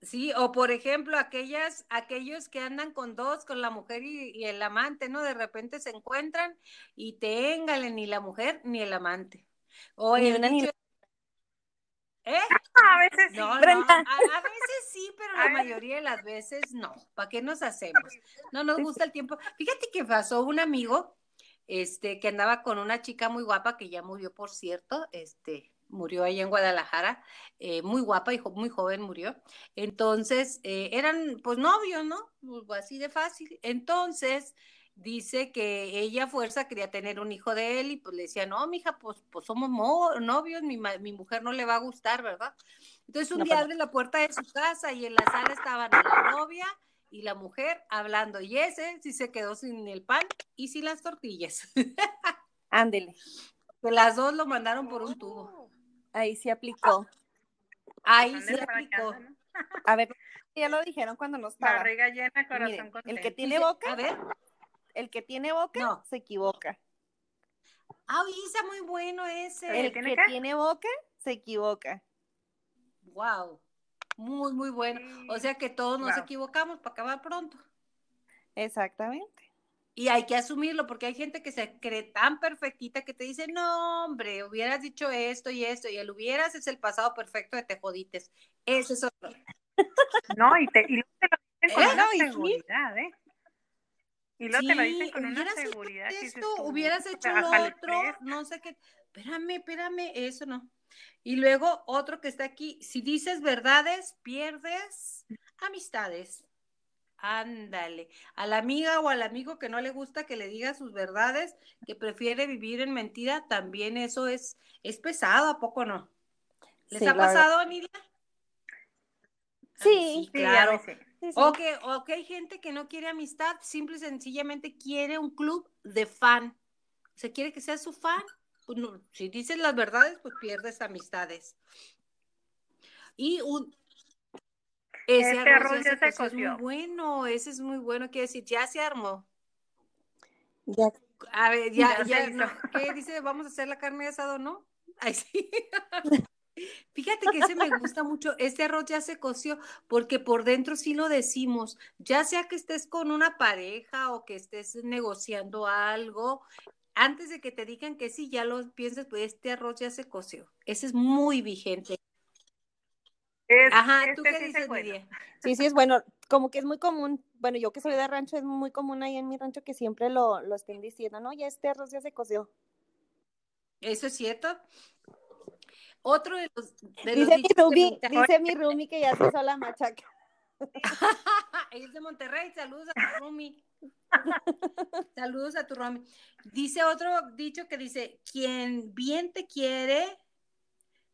Sí, o por ejemplo, aquellas, aquellos que andan con dos, con la mujer y, y el amante, ¿no? De repente se encuentran y te engalen ni la mujer ni el amante. O Ni el una ni ¿Eh? A veces sí. No, no, Brenda. a, a veces sí, pero la mayoría de las veces no. ¿Para qué nos hacemos? No nos gusta el tiempo. Fíjate que pasó un amigo, este, que andaba con una chica muy guapa, que ya murió, por cierto, este, murió ahí en Guadalajara, eh, muy guapa y jo- muy joven murió. Entonces, eh, eran pues novios, ¿no? Pues, así de fácil. Entonces, dice que ella fuerza quería tener un hijo de él y pues le decía, no, mija, pues, pues somos mo- novios, mi, ma- mi mujer no le va a gustar, ¿verdad? Entonces un No, día pues, abre la puerta de su casa y en la sala estaban la novia y la mujer hablando y ese sí se quedó sin el pan y sin las tortillas. [LAUGHS] Ándele. Que las dos lo mandaron por un tubo. Ahí sí aplicó. Ahí Ande se para aplicó. acá, ¿no? A ver, ya lo dijeron cuando no estaba. Barriga llena, corazón miren, el que tiene boca, A ver, el que tiene boca No. se equivoca. ah, está muy bueno ese. ¿El que tiene boca se equivoca. Wow, muy, muy bueno. O Sí. sea que todos nos Wow. equivocamos para acabar pronto. Exactamente. Y hay que asumirlo porque hay gente que se cree tan perfectita que te dice, no, hombre, hubieras dicho esto y esto, y el hubieras es el pasado perfecto de te jodites. Ese es otro. No, y, te, y luego te lo dicen con ¿Eh? una No, sí. seguridad, ¿eh? Y luego te lo dicen Sí, con una hecho seguridad. esto, tú, hubieras hecho lo otro, no sé qué. Espérame, espérame, eso no. Y luego otro que está aquí, si dices verdades, pierdes amistades. Ándale, a la amiga o al amigo que no le gusta que le diga sus verdades, que prefiere vivir en mentira, también eso es, es pesado, ¿a poco no? ¿Les Sí, ha pasado, Nidia? Sí. Sí, claro. Sí. O que, o que hay gente que no quiere amistad, simple y sencillamente quiere un club de fan. O sea, quiere que sea su fan. Pues no, si dices las verdades, pues pierdes amistades. Y un... Ese Este arroz arroz ya se se coció, es muy bueno, ese es muy bueno, quiere decir, ya se armó. Ya- A ver, ya, Ya no, ¿qué dice? ¿Vamos a hacer la carne de asado, no? [LAUGHS] Ay, sí. [LAUGHS] Fíjate que ese me gusta mucho, este arroz ya se coció, porque por dentro sí lo decimos, ya sea que estés con una pareja o que estés negociando algo, antes de que te digan que sí, ya lo pienses, pues este arroz ya se coció. Ese es muy vigente. Ajá, ¿tú qué dices, Lidia? [LAUGHS] Sí, sí, es bueno, como que es muy común, bueno, yo que soy de rancho, es muy común ahí en mi rancho que siempre lo, lo estén diciendo, ¿no? Ya este arroz ya se coció. Eso es cierto. Otro de los. dice, mi Rumi, dice mi [LAUGHS] Rumi que ya se hizo la machaca. [LAUGHS] es de Monterrey, saludos a tu Rumi. saludos a tu Rumi. Dice otro dicho que dice: quien bien te quiere,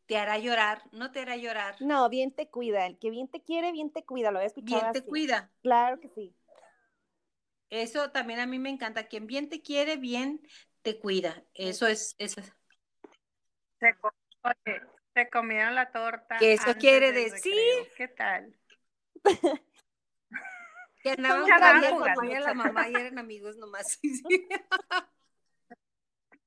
te hará llorar, no te hará llorar. No, bien te cuida. El que bien te quiere, bien te cuida. Lo he escuchado. Bien te cuida. Claro que sí. Eso también a mí me encanta. Quien bien te quiere, bien te cuida. Eso es. Eso es. Se, comieron la torta. ¿Qué eso quiere decir? ¿Qué tal? que andaban con la mamá y eran amigos nomás. [LAUGHS]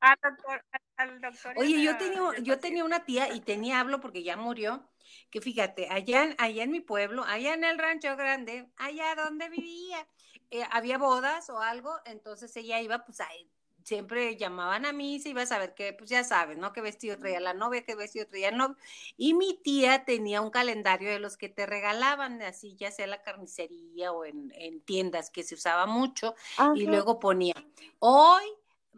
al doctor, Oye, yo tenía, yo tenía una tía y tenía, hablo porque ya murió, que fíjate, allá, allá en mi pueblo, allá en el rancho grande, allá donde vivía, eh, había bodas o algo, entonces ella iba pues a, siempre llamaban a mí, se iba a saber que, pues ya sabes, ¿no? Qué vestido traía la novia, qué vestido traía el novio. Y mi tía tenía un calendario de los que te regalaban, así ya sea en la carnicería o en, tiendas que se usaba mucho, y luego ponía, hoy,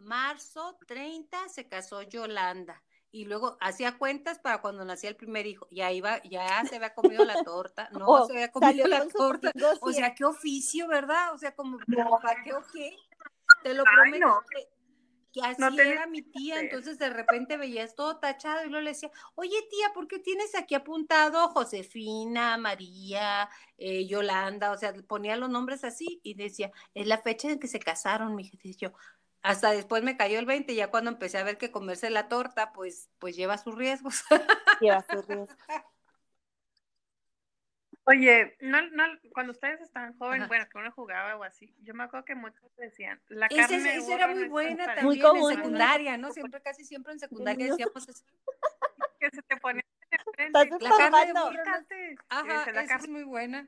marzo 30, se casó Yolanda. Y luego hacía cuentas para cuando nacía el primer hijo. Ya iba, ya se había comido la torta, [LAUGHS] no oh, se había comido la torta. O sea, qué oficio, ¿verdad? O sea, como, ¿para qué o qué? Te lo prometo que así era mi tía, entonces de repente veías todo tachado y luego le decía, oye tía, ¿por qué tienes aquí apuntado Josefina, María, eh, Yolanda? O sea, ponía los nombres así y decía, es la fecha en que se casaron, mi y yo. Hasta después me cayó el 20, ya cuando empecé a ver que comerse la torta, pues, pues lleva sus riesgos. [LAUGHS] Lleva sus riesgos. Oye, no, no, cuando ustedes estaban jóvenes, bueno, que uno jugaba o así, yo me acuerdo que muchos decían, la carne esa, era muy buena también muy común, en secundaria, ¿no? Siempre, casi siempre en secundaria decíamos eso. que se te ponía la carne de burro. Ajá, la esa es muy buena.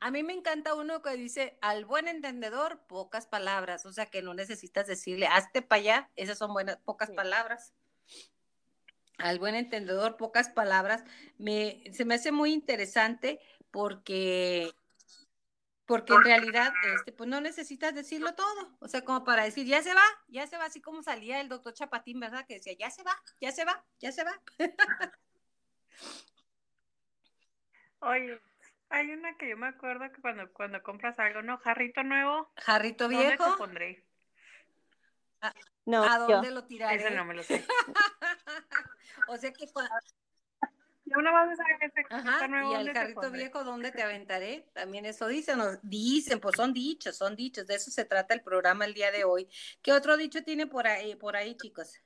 A mí me encanta uno que dice, al buen entendedor, pocas palabras, o sea que no necesitas decirle, hazte para allá, esas son buenas, pocas palabras al buen entendedor, pocas palabras, me, se me hace muy interesante porque, porque en realidad, este, pues no necesitas decirlo todo, o sea, como para decir, ya se va, ya se va, así como salía el doctor Chapatín, ¿verdad? Que decía, ya se va, ya se va, ya se va. Oye, hay una que yo me acuerdo que cuando, cuando compras algo, ¿no? Jarrito nuevo. Jarrito viejo. ¿Dónde te pondré? ¿A, no, ¿a dónde lo tiraré? Ese no me lo sé. [LAUGHS] O sea que cuando... Ajá, y el carrito viejo, ¿dónde te aventaré? También eso dicen, dicen, pues son dichos, son dichos, de eso se trata el programa el día de hoy. ¿Qué otro dicho tiene por ahí, por ahí chicos?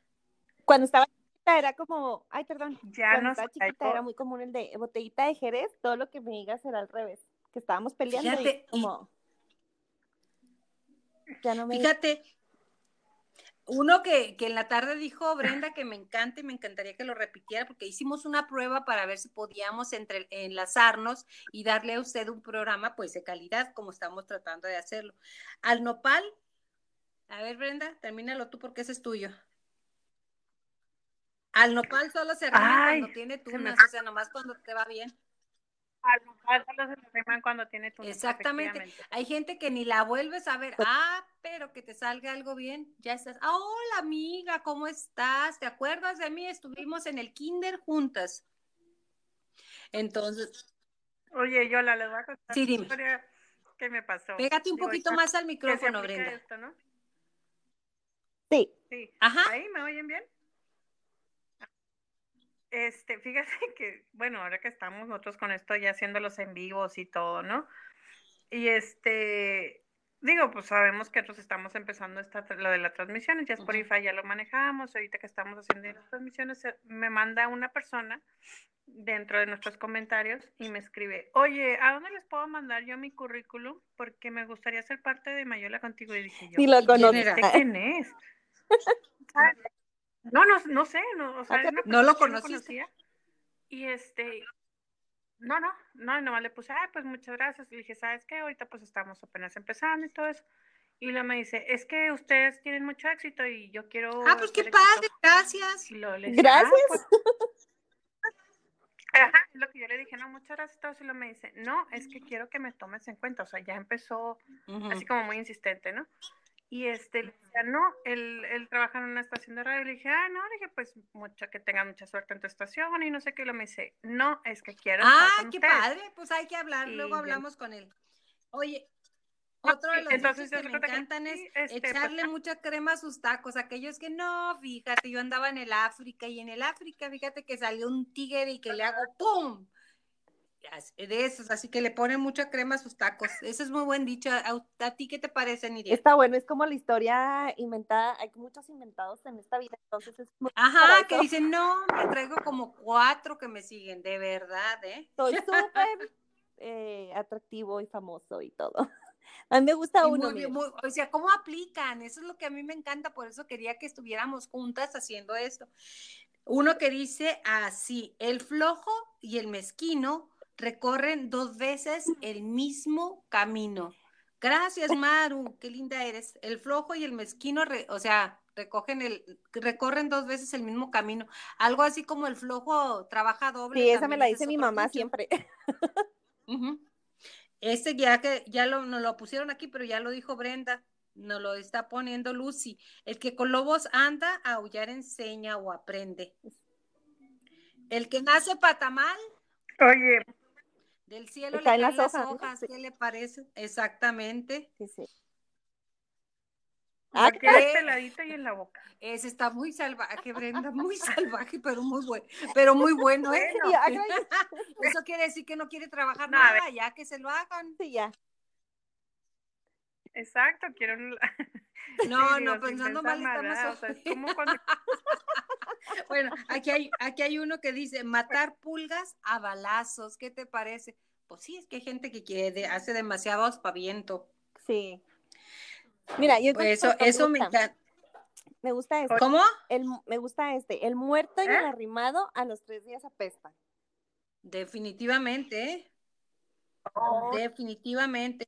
Cuando estaba chiquita era como, ay, perdón, ya cuando estaba chiquita era muy común el de botellita de Jerez, todo lo que me digas era al revés, que estábamos peleando Fíjate, y como... Ya no me... Fíjate, uno que, que, en la tarde dijo Brenda que me encanta y me encantaría que lo repitiera porque hicimos una prueba para ver si podíamos entre, enlazarnos y darle a usted un programa pues de calidad como estamos tratando de hacerlo. Al nopal, a ver Brenda, termínalo tú porque ese es tuyo. Al nopal solo se rima cuando tiene tunas, o sea, nomás cuando te va bien cuando tiene Exactamente. Hay gente que ni la vuelves a ver. Ah, pero que te salga algo bien. Ya estás. Ah, hola amiga, ¿cómo estás? ¿Te acuerdas de mí? Estuvimos en el kinder juntas. Entonces. Oye, yo la les voy a contar sí, historia que me pasó. Pégate un poquito más al micrófono, Brenda. Sí. Sí. Ajá. ¿Ahí me oyen bien? Este, fíjate [LAUGHS] que, bueno, ahora que estamos nosotros con esto ya haciéndolos en vivos y todo, ¿no? Y este, digo, pues sabemos que nosotros estamos empezando esta, lo de las transmisiones, ya Spotify ya lo manejamos, ahorita que estamos haciendo las transmisiones, me manda una persona dentro de nuestros comentarios y me escribe, oye, ¿a dónde les puedo mandar yo mi currículum? Porque me gustaría ser parte de Mayola contigo. Y dije yo, lo ¿quién, ¿quién es? [LAUGHS] No, no, no sé, no, o sea, Ah, es una ¿No lo conociste? conocía. Y este, no, no, no, nomás le puse, ay, pues muchas gracias. Y le dije, ¿sabes qué? Ahorita pues estamos apenas empezando y todo eso. Y luego me dice, es que ustedes tienen mucho éxito y yo quiero. Ah, pues qué padre, exitoso". gracias. Y luego le dije, "Ah, Gracias. pues". Ajá, es lo que yo le dije, no, muchas gracias. Todo y luego me dice, no, es que quiero que me tomes en cuenta. O sea, ya empezó así como muy insistente, ¿no? Y este, le decía, no, él, él trabaja en una estación de radio. Y le dije, ah, no, le dije, pues mucha, que tenga mucha suerte en tu estación y no sé qué. Y lo me dice, no, es que quiero estar Ah, con qué ustedes". padre, pues hay que hablar, Y luego hablamos con él. Oye, Ah, otro de los entonces que me que encantan es este, pues, echarle mucha crema a sus tacos, aquellos que no, fíjate, yo andaba en el África y en el África, fíjate que salió un tigre y que le hago ¡pum! De esos, así que le ponen mucha crema a sus tacos. Eso es muy buen dicho. ¿A, a ti qué te parece, Nidia? Está bueno, es como la historia inventada, hay muchos inventados en esta vida, entonces es muy Ajá, que dicen, no, me traigo como cuatro que me siguen, de verdad, ¿eh? Soy súper eh, atractivo y famoso y todo. [LAUGHS] A mí me gusta uno, muy muy- o sea, ¿cómo aplican? Eso es lo que a mí me encanta, por eso quería que estuviéramos juntas haciendo esto. Uno que dice así, el flojo y el mezquino recorren dos veces el mismo camino. Gracias, Maru, qué linda eres. El flojo y el mezquino, re- o sea, recogen el, recorren dos veces el mismo camino. Algo así como el flojo trabaja doble. Sí, esa me la dice mi mamá dicho. siempre. Ujú. Este ya que ya lo, nos lo pusieron aquí, pero ya lo dijo Brenda, nos lo está poniendo Lucy. El que con lobos anda, a aullar enseña o aprende. El que nace patamal, Oye, del cielo Está le en caen las las hojas, ¿no? hojas, Sí. ¿qué le parece? Exactamente. Sí, sí. lo Ah, quieres ¿qué? peladito y en la boca. Ese está muy salvaje, Brenda, muy [LAUGHS] salvaje, pero muy bueno, pero muy bueno, ¿eh? Ah, [LAUGHS] Eso quiere decir que no quiere trabajar No, nada, ya que se lo hagan. sí, ya. Exacto, quiero. No, [LAUGHS] Sí, no, pensando mal está mal, más ¿verdad? O sea, es horrible. como [LAUGHS] cuando Bueno, aquí hay, aquí hay uno que dice matar pulgas a balazos. ¿Qué te parece? Pues sí, es que hay gente que quiere, hace demasiado aspaviento. Sí. Mira, yo Pues eso, eso me gusta. encanta. Me gusta este. ¿Cómo? El, me gusta este. El muerto y el ¿Eh? arrimado a los tres días apesta. Definitivamente, ¿eh? Definitivamente.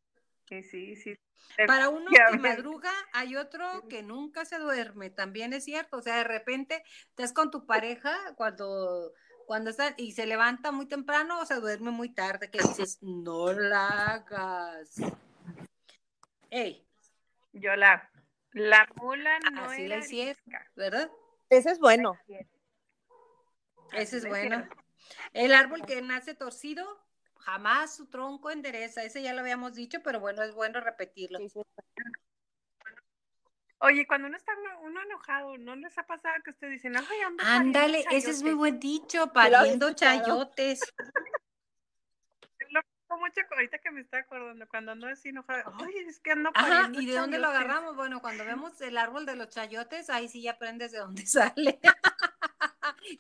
Sí, sí, sí. Para uno que madruga, hay otro que nunca se duerme, también es cierto. O sea, de repente estás con tu pareja cuando, cuando está y se levanta muy temprano o se duerme muy tarde, que dices, no la hagas. Ey, Yo la, la mula no Así era la hicieron. ¿verdad? Ese es bueno. Ese es bueno. El árbol que nace torcido, jamás su tronco endereza. Ese ya lo habíamos dicho, pero bueno, es bueno repetirlo. Sí, sí. Oye, cuando uno está uno enojado, ¿no les ha pasado que ustedes dicen, ay, ando Ándale, ese es muy chayotes"? buen dicho, pariendo chayotes. [LAUGHS] Mucho ahorita que me está acordando, cuando ando así enojada, ay, es que ando Ajá, ¿y de dónde lo chayotes". agarramos? Bueno, cuando vemos el árbol de los chayotes, ahí sí ya aprendes de dónde [LAUGHS] sale.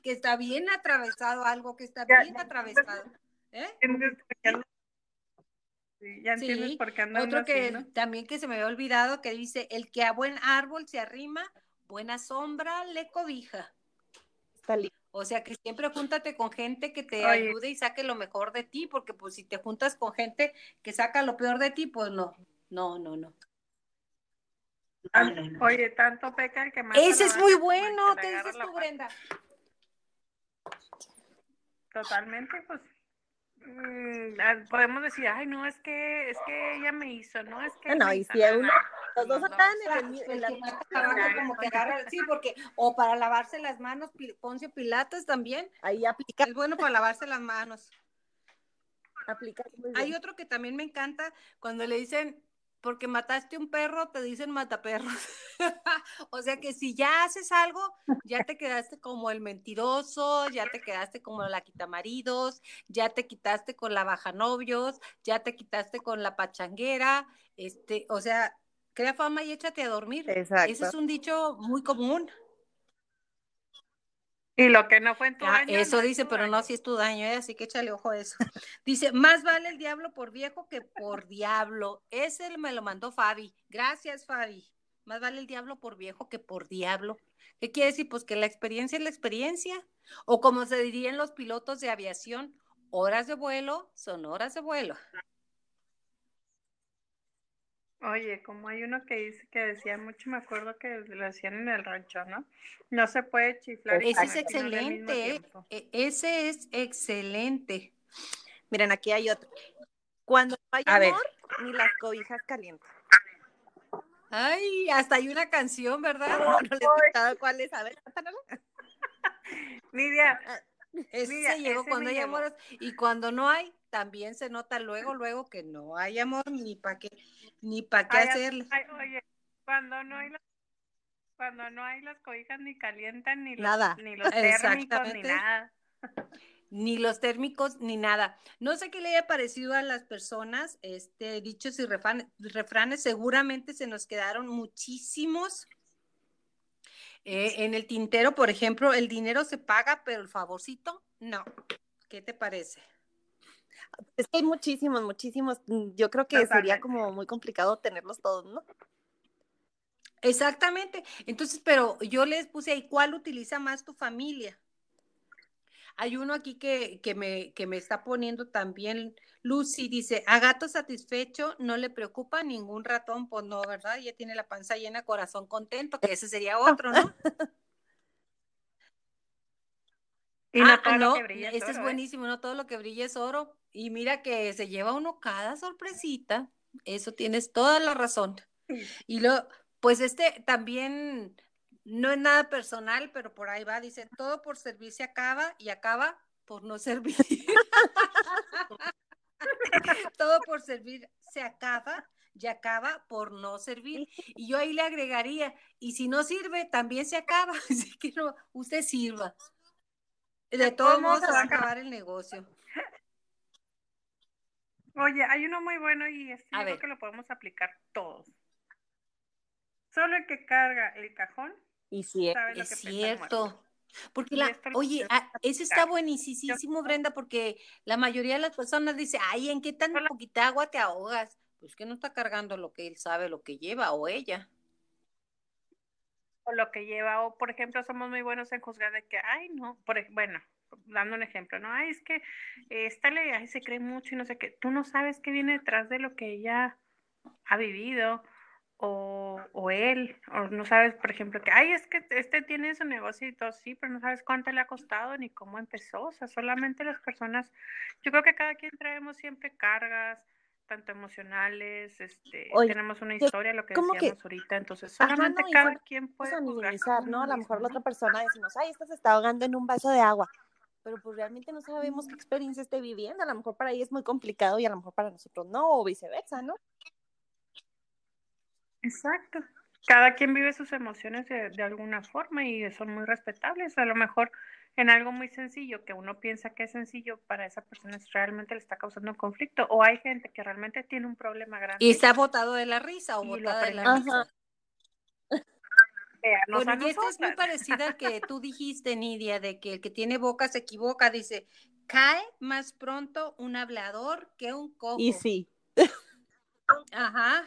que está bien atravesado, algo que está bien atravesado. ¿Eh? ¿Entiendes por qué ando- Sí, ya entiendes Sí, por qué ando Otro así, que ¿no? también que se me había olvidado que dice, el que a buen árbol se arrima, buena sombra le cobija. Está lindo. O sea que siempre júntate con gente que te Oye. ayude y saque lo mejor de ti, porque pues si te juntas con gente que saca lo peor de ti, pues no, no, no, no. Oye, tanto peca el que mata Ese es muy bueno, le ¿qué agarra dices tú. Brenda? Totalmente, pues mm, ah, podemos decir, ay, no, es que es que ella me hizo, no es que Ah, no, y si uno- no. Los dos No, están o en el el en la misma como que agarra, sí, porque, o para lavarse las manos, Poncio Pilatos también, Ahí aplica, es bueno para lavarse las manos. aplica Hay otro que también me encanta cuando le dicen, porque mataste un perro, te dicen mataperros. [LAUGHS] o sea que si ya haces algo, ya te quedaste como el mentiroso, ya te quedaste como la quitamaridos, ya te quitaste con la baja novios, ya te quitaste con la pachanguera, este, o sea, crea fama y échate a dormir. Exacto. Ese es un dicho muy común. Y lo que no fue en tu Ah, año. eso no dice, pero no si es tu daño, ¿eh? así que échale ojo a eso. [LAUGHS] Dice, más vale el diablo por viejo que por diablo. Ese me lo mandó Fabi. Gracias, Fabi. Más vale el diablo por viejo que por diablo. ¿Qué quiere decir? Pues que la experiencia es la experiencia. O como se dirían los pilotos de aviación, horas de vuelo son horas de vuelo. Oye, como hay uno que dice que decía mucho, me acuerdo que lo hacían en el rancho, ¿no? No se puede chiflar. Ese es excelente, ¿eh? ese es excelente. Miren, aquí hay otro. Cuando no hay amor, ni las cobijas calientes. Ay, hasta hay una canción, ¿verdad? No, no le he cuál es. A ver, Nidia. [LAUGHS] Ah, ese se llegó cuando hay amor y cuando no hay, también se nota luego, luego que no hay amor ni para qué, ni para qué hacerle. oye, cuando no hay las, cuando no hay las cobijas ni calientan ni los, ni los [LAUGHS] térmicos ni nada [LAUGHS] ni los térmicos, ni nada. No sé qué le haya parecido a las personas, este, dichos y refranes, seguramente se nos quedaron muchísimos. Eh, en el tintero, por ejemplo, el dinero se paga, pero el favorcito, no. ¿Qué te parece? Es que hay muchísimos, muchísimos. Yo creo que sería como muy complicado tenerlos todos, ¿no? Exactamente. Entonces, pero yo les puse ahí, ¿cuál utiliza más tu familia? Hay uno aquí que, que, me, que me está poniendo también, Lucy, dice, a gato satisfecho no le preocupa ningún ratón, pues no, ¿verdad? Ya tiene la panza llena, corazón contento, que ese sería otro, ¿no? [LAUGHS] y no, ah, no, ese es ¿eh? buenísimo, no todo lo que brilla es oro. Y mira que se lleva uno cada sorpresita, eso tienes toda la razón. Y lo, pues este también no es nada personal, pero por ahí va, dice, todo por servir se acaba y acaba por no [LAUGHS] servir. todo por servir se acaba y acaba por no servir. Y yo ahí le agregaría, y si no sirve, también se acaba. [LAUGHS] Así que no, usted sirva. De todos modos se va a acabar el negocio. Oye, hay uno muy bueno y este creo que lo podemos aplicar todos. Solo el que carga el cajón y si es, cierto. Porque la, oye, ah, ese está buenísimo, Brenda, porque la mayoría de las personas dice, ay, ¿en qué tan poquita agua te ahogas? Pues que no está cargando lo que él sabe, lo que lleva, o ella. O lo que lleva, o por ejemplo, somos muy buenos en juzgar de que, ay, no, por, bueno, dando un ejemplo, ¿no? Ay, es que esta ley, ay, se cree mucho y no sé qué, tú no sabes qué viene detrás de lo que ella ha vivido, o, o, él, o no sabes, por ejemplo, que, ay, es que este tiene su negocio y todo, sí, pero no sabes cuánto le ha costado ni cómo empezó, o sea, solamente las personas, yo creo que cada quien traemos siempre cargas, tanto emocionales, este, tenemos una historia, lo que decíamos ahorita, entonces solamente cada quien puede minimizar, ¿no? A lo mejor la otra persona decimos, ay, esta se está ahogando en un vaso de agua, pero pues realmente no sabemos qué experiencia esté viviendo, a lo mejor para ella es muy complicado y a lo mejor para nosotros no, o viceversa, ¿no? Exacto. Cada quien vive sus emociones de, alguna forma y son muy respetables. A lo mejor en algo muy sencillo que uno piensa que es sencillo, para esa persona realmente le está causando un conflicto. O hay gente que realmente tiene un problema grande. Y está botado de la risa o botado de la risa. [LAUGHS] Bueno, y esta es muy parecida al [LAUGHS] que tú dijiste, Nidia, de que el que tiene boca se equivoca. Dice, cae más pronto un hablador que un cojo. Y sí. Ajá.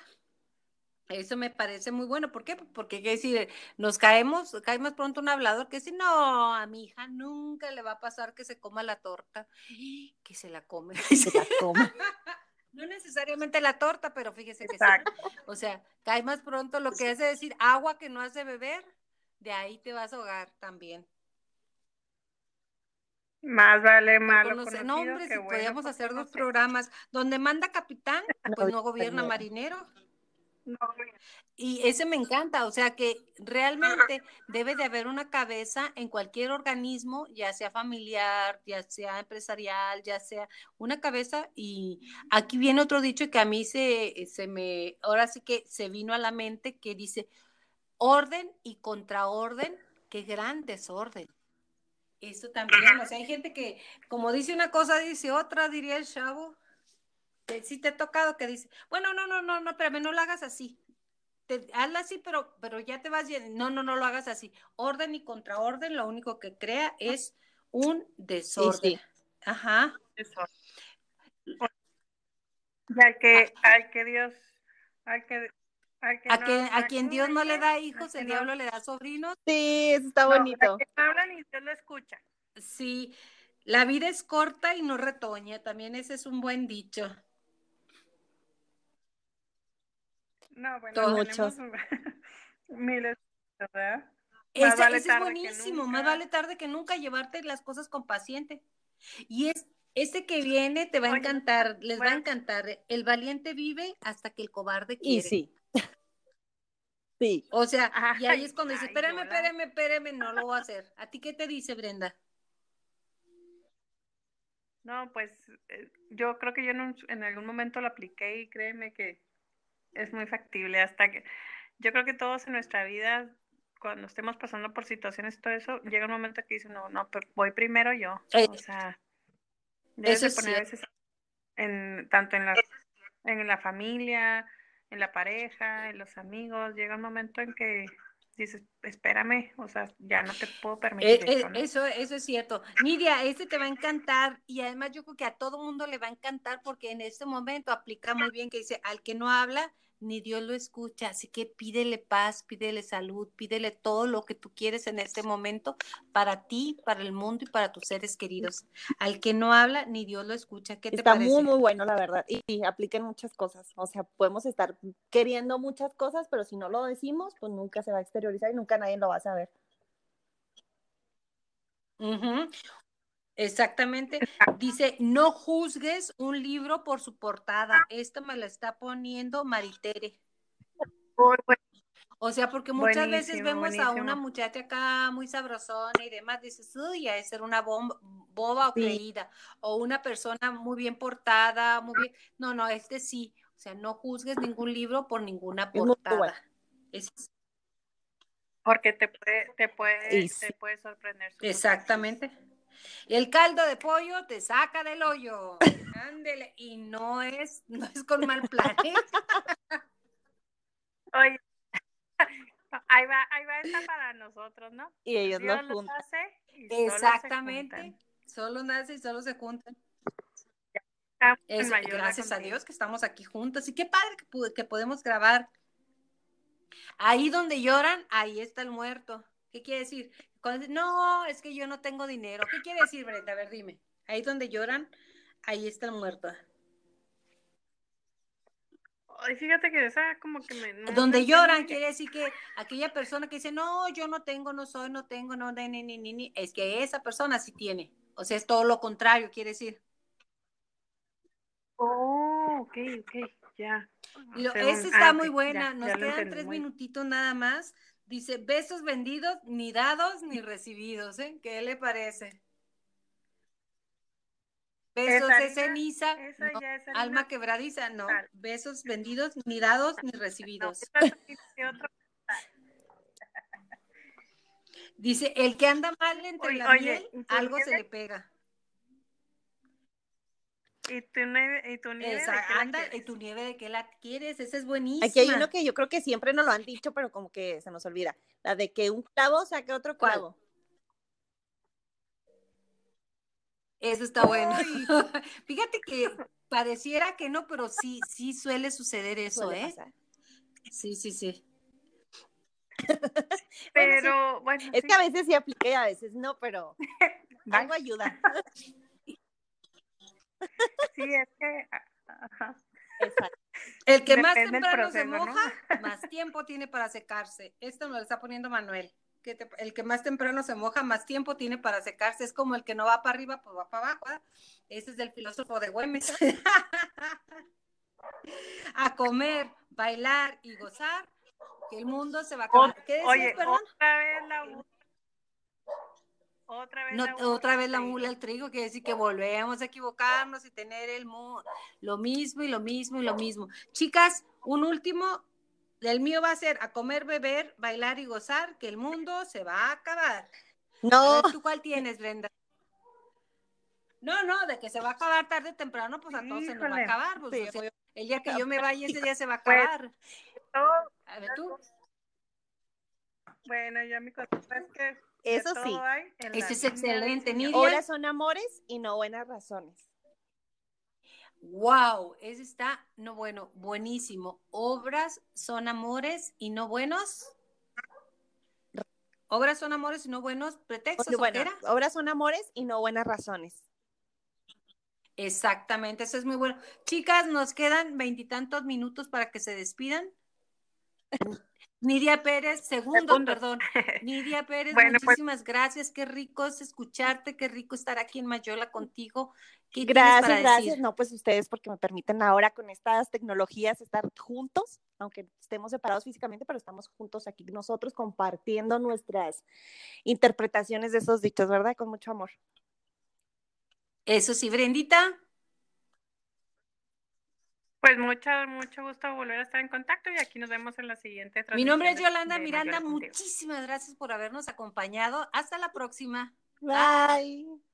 Eso me parece muy bueno. ¿Por qué? Porque qué decir, nos caemos, cae más pronto un hablador que si no, a mi hija nunca le va a pasar que se coma la torta, que se la come. [LAUGHS] Se la come. [LAUGHS] no necesariamente la torta, pero fíjese que sí. O sea, cae más pronto lo que hace decir agua que no hace beber, de ahí te vas a ahogar también. Más vale malo. Conoce nombres y podríamos hacer dos programas. Donde manda capitán, [LAUGHS] pues no gobierna marinero. Y ese me encanta, o sea que realmente debe de haber una cabeza en cualquier organismo, ya sea familiar, ya sea empresarial, ya sea una cabeza. Y aquí viene otro dicho que a mí se, se me, ahora sí que se vino a la mente que dice, orden y contraorden, qué gran desorden. Eso también, o sea, hay gente que, como dice una cosa, dice otra, diría el chavo si te ha tocado que dice, bueno, no, no, no, no, espérame, no lo hagas así. Te, hazlo así, pero, pero ya te vas bien. No, no, no lo hagas así. Orden y contraorden lo único que crea es un desorden. Ajá. al que, al que Dios, al que A, que, a quien Dios no le da hijos, el diablo le da sobrinos. Sí, eso está bonito. A que hablan y Dios lo escucha. Sí, la vida es corta y no retoña, también ese es un buen dicho. No, bueno, muchos. [LAUGHS] miles, ¿verdad? Ese, es buenísimo, más vale tarde que nunca llevarte las cosas con paciente. Y es ese que viene te va a encantar, les va a encantar. El valiente vive hasta que el cobarde quiere. Y sí. [LAUGHS] Sí. O sea, y ahí es cuando dice, espérame, espérame, espérame, no lo voy a hacer. ¿A ti qué te dice Brenda? No, pues eh, yo creo que yo en, en algún momento lo apliqué y créeme que es muy factible hasta que yo creo que todos en nuestra vida cuando estemos pasando por situaciones todo eso, llega un momento que dice, no, no, voy primero yo. Eh, o sea, debes de poner a veces en, tanto en la, en la familia, en la pareja, en los amigos, llega un momento en que dices, espérame, o sea, ya no te puedo eh, permitir eh, eso, eso, es cierto. Nidia, este te va a encantar y además yo creo que a todo mundo le va a encantar porque en este momento aplica muy bien que dice, al que no habla, ni Dios lo escucha, así que pídele paz, pídele salud, pídele todo lo que tú quieres en este momento para ti, para el mundo y para tus seres queridos. Al que no habla, ni Dios lo escucha. ¿Qué te Está parece? muy, muy bueno, la verdad. Y, y apliquen muchas cosas. O sea, podemos estar queriendo muchas cosas, pero si no lo decimos, pues nunca se va a exteriorizar y nunca nadie lo va a saber. Exactamente. Dice, no juzgues un libro por su portada. Esta me la está poniendo Maritere. O sea, porque muchas veces Buenísimo, vemos a una muchacha acá muy sabrosona y demás, dices, uy, ha de ser una bomba, boba o Sí. creída. O una persona muy bien portada, muy bien. No, no, este sí. O sea, no juzgues ningún libro por ninguna portada. Es- Porque te puede, te puede, te puede sorprender. su Exactamente. El caldo de pollo te saca del hoyo. Ándele. Y no es, no es con mal plan. ¿eh? [LAUGHS] Oye, [LAUGHS] ahí va, ahí va esta para nosotros, ¿no? Y ellos Dios lo los juntan. hace y solo se Exactamente. juntan. Solo nace y solo se juntan. Es- gracias a. Dios que estamos aquí juntos. Y qué padre que, que podemos grabar. Ahí donde lloran, ahí está el muerto. ¿Qué quiere decir? No, es que yo no tengo dinero. ¿Qué quiere decir, Brenda? A ver, dime. Ahí donde lloran, ahí está el muerto. Ay, fíjate que esa como que me... no Donde lloran quiere decir que aquella persona que dice, no, yo no tengo, no soy, no tengo, no, ni, ni, ni, ni, ni", es que esa persona sí tiene. O sea, es todo lo contrario, quiere decir. Oh, ok, ok, ya. Lo- esa está ah, muy buena. ya, Nos ya quedan tres minutitos nada más. Dice, besos vendidos, ni dados ni recibidos, ¿eh? ¿Qué le parece? Besos Esa de ceniza, esa no, ya es harina alma quebradiza, no. Besos vendidos, ni dados ni recibidos. es otro- Dice, el que anda mal entre Oye, la oye, miel, ¿y tu algo se le pega. ¿Y tu nieve, y tu nieve de Esa, qué la anda, y tu nieve de qué la quieres, esa es buenísima. Aquí hay uno que yo creo que siempre nos lo han dicho, pero como que se nos olvida. La de que un clavo saque otro ¿Cuál? clavo. Eso está bueno. [LAUGHS] Fíjate que pareciera que no, pero sí, sí suele suceder eso, Suele ¿eh? pasar. Sí, sí, sí. [LAUGHS] Pero, bueno, Es sí, que a veces sí apliqué, a veces no, pero [LAUGHS] algo ayuda. Sí, es que... ajá. Exacto. El que más Depende temprano se moja, [LAUGHS] más tiempo tiene para secarse. Esto me lo está poniendo Manuel. Que te- el que más temprano se moja, más tiempo tiene para secarse. Es como el que no va para arriba, pues va para abajo. ¿verdad? Ese es del filósofo de Güemes. [LAUGHS] a comer, bailar y gozar, que el mundo se va a acabar. ¿Qué decías, Oye, perdón? otra vez la... Otra vez No, la otra vez la sí. mula al trigo, quiere decir que volvemos a equivocarnos y tener el lo mismo y lo mismo y lo mismo. Chicas, un último, el mío va a ser a comer, beber, bailar y gozar, que el mundo se va a acabar. No, ver, ¿tú cuál tienes, Brenda? No, no, de que se va a acabar tarde o temprano, pues a todos se nos va a acabar. pues, Sí, o sea, obvio. el día que yo me vaya, ese día se va a Pues, acabar. Todo- A ver, tú. Bueno, ya mi cosa es que eso sí. Ese es excelente. Horas son amores y no buenas razones. Wow, ese está, no bueno, buenísimo. Obras son amores y no buenos. Obras son amores y no buenos pretextos. Bueno, obras son amores y no buenas razones. Exactamente, eso es muy bueno. Chicas, nos quedan veintitantos minutos para que se despidan. [LAUGHS] Nidia Pérez, segundo, perdón. [LAUGHS] Nidia Pérez, pues muchísimas gracias. Qué rico es escucharte, qué rico estar aquí en Mayola contigo. gracias, gracias. No, pues ustedes porque me permiten ahora con estas tecnologías estar juntos, aunque estemos separados físicamente, pero estamos juntos aquí nosotros compartiendo nuestras interpretaciones de esos dichos, ¿verdad? Con mucho amor. Eso sí, Brendita. Pues mucho, mucho gusto volver a estar en contacto y aquí nos vemos en la siguiente Mi nombre es Yolanda Miranda. Muchísimas gracias por habernos acompañado. Hasta la próxima. Bye.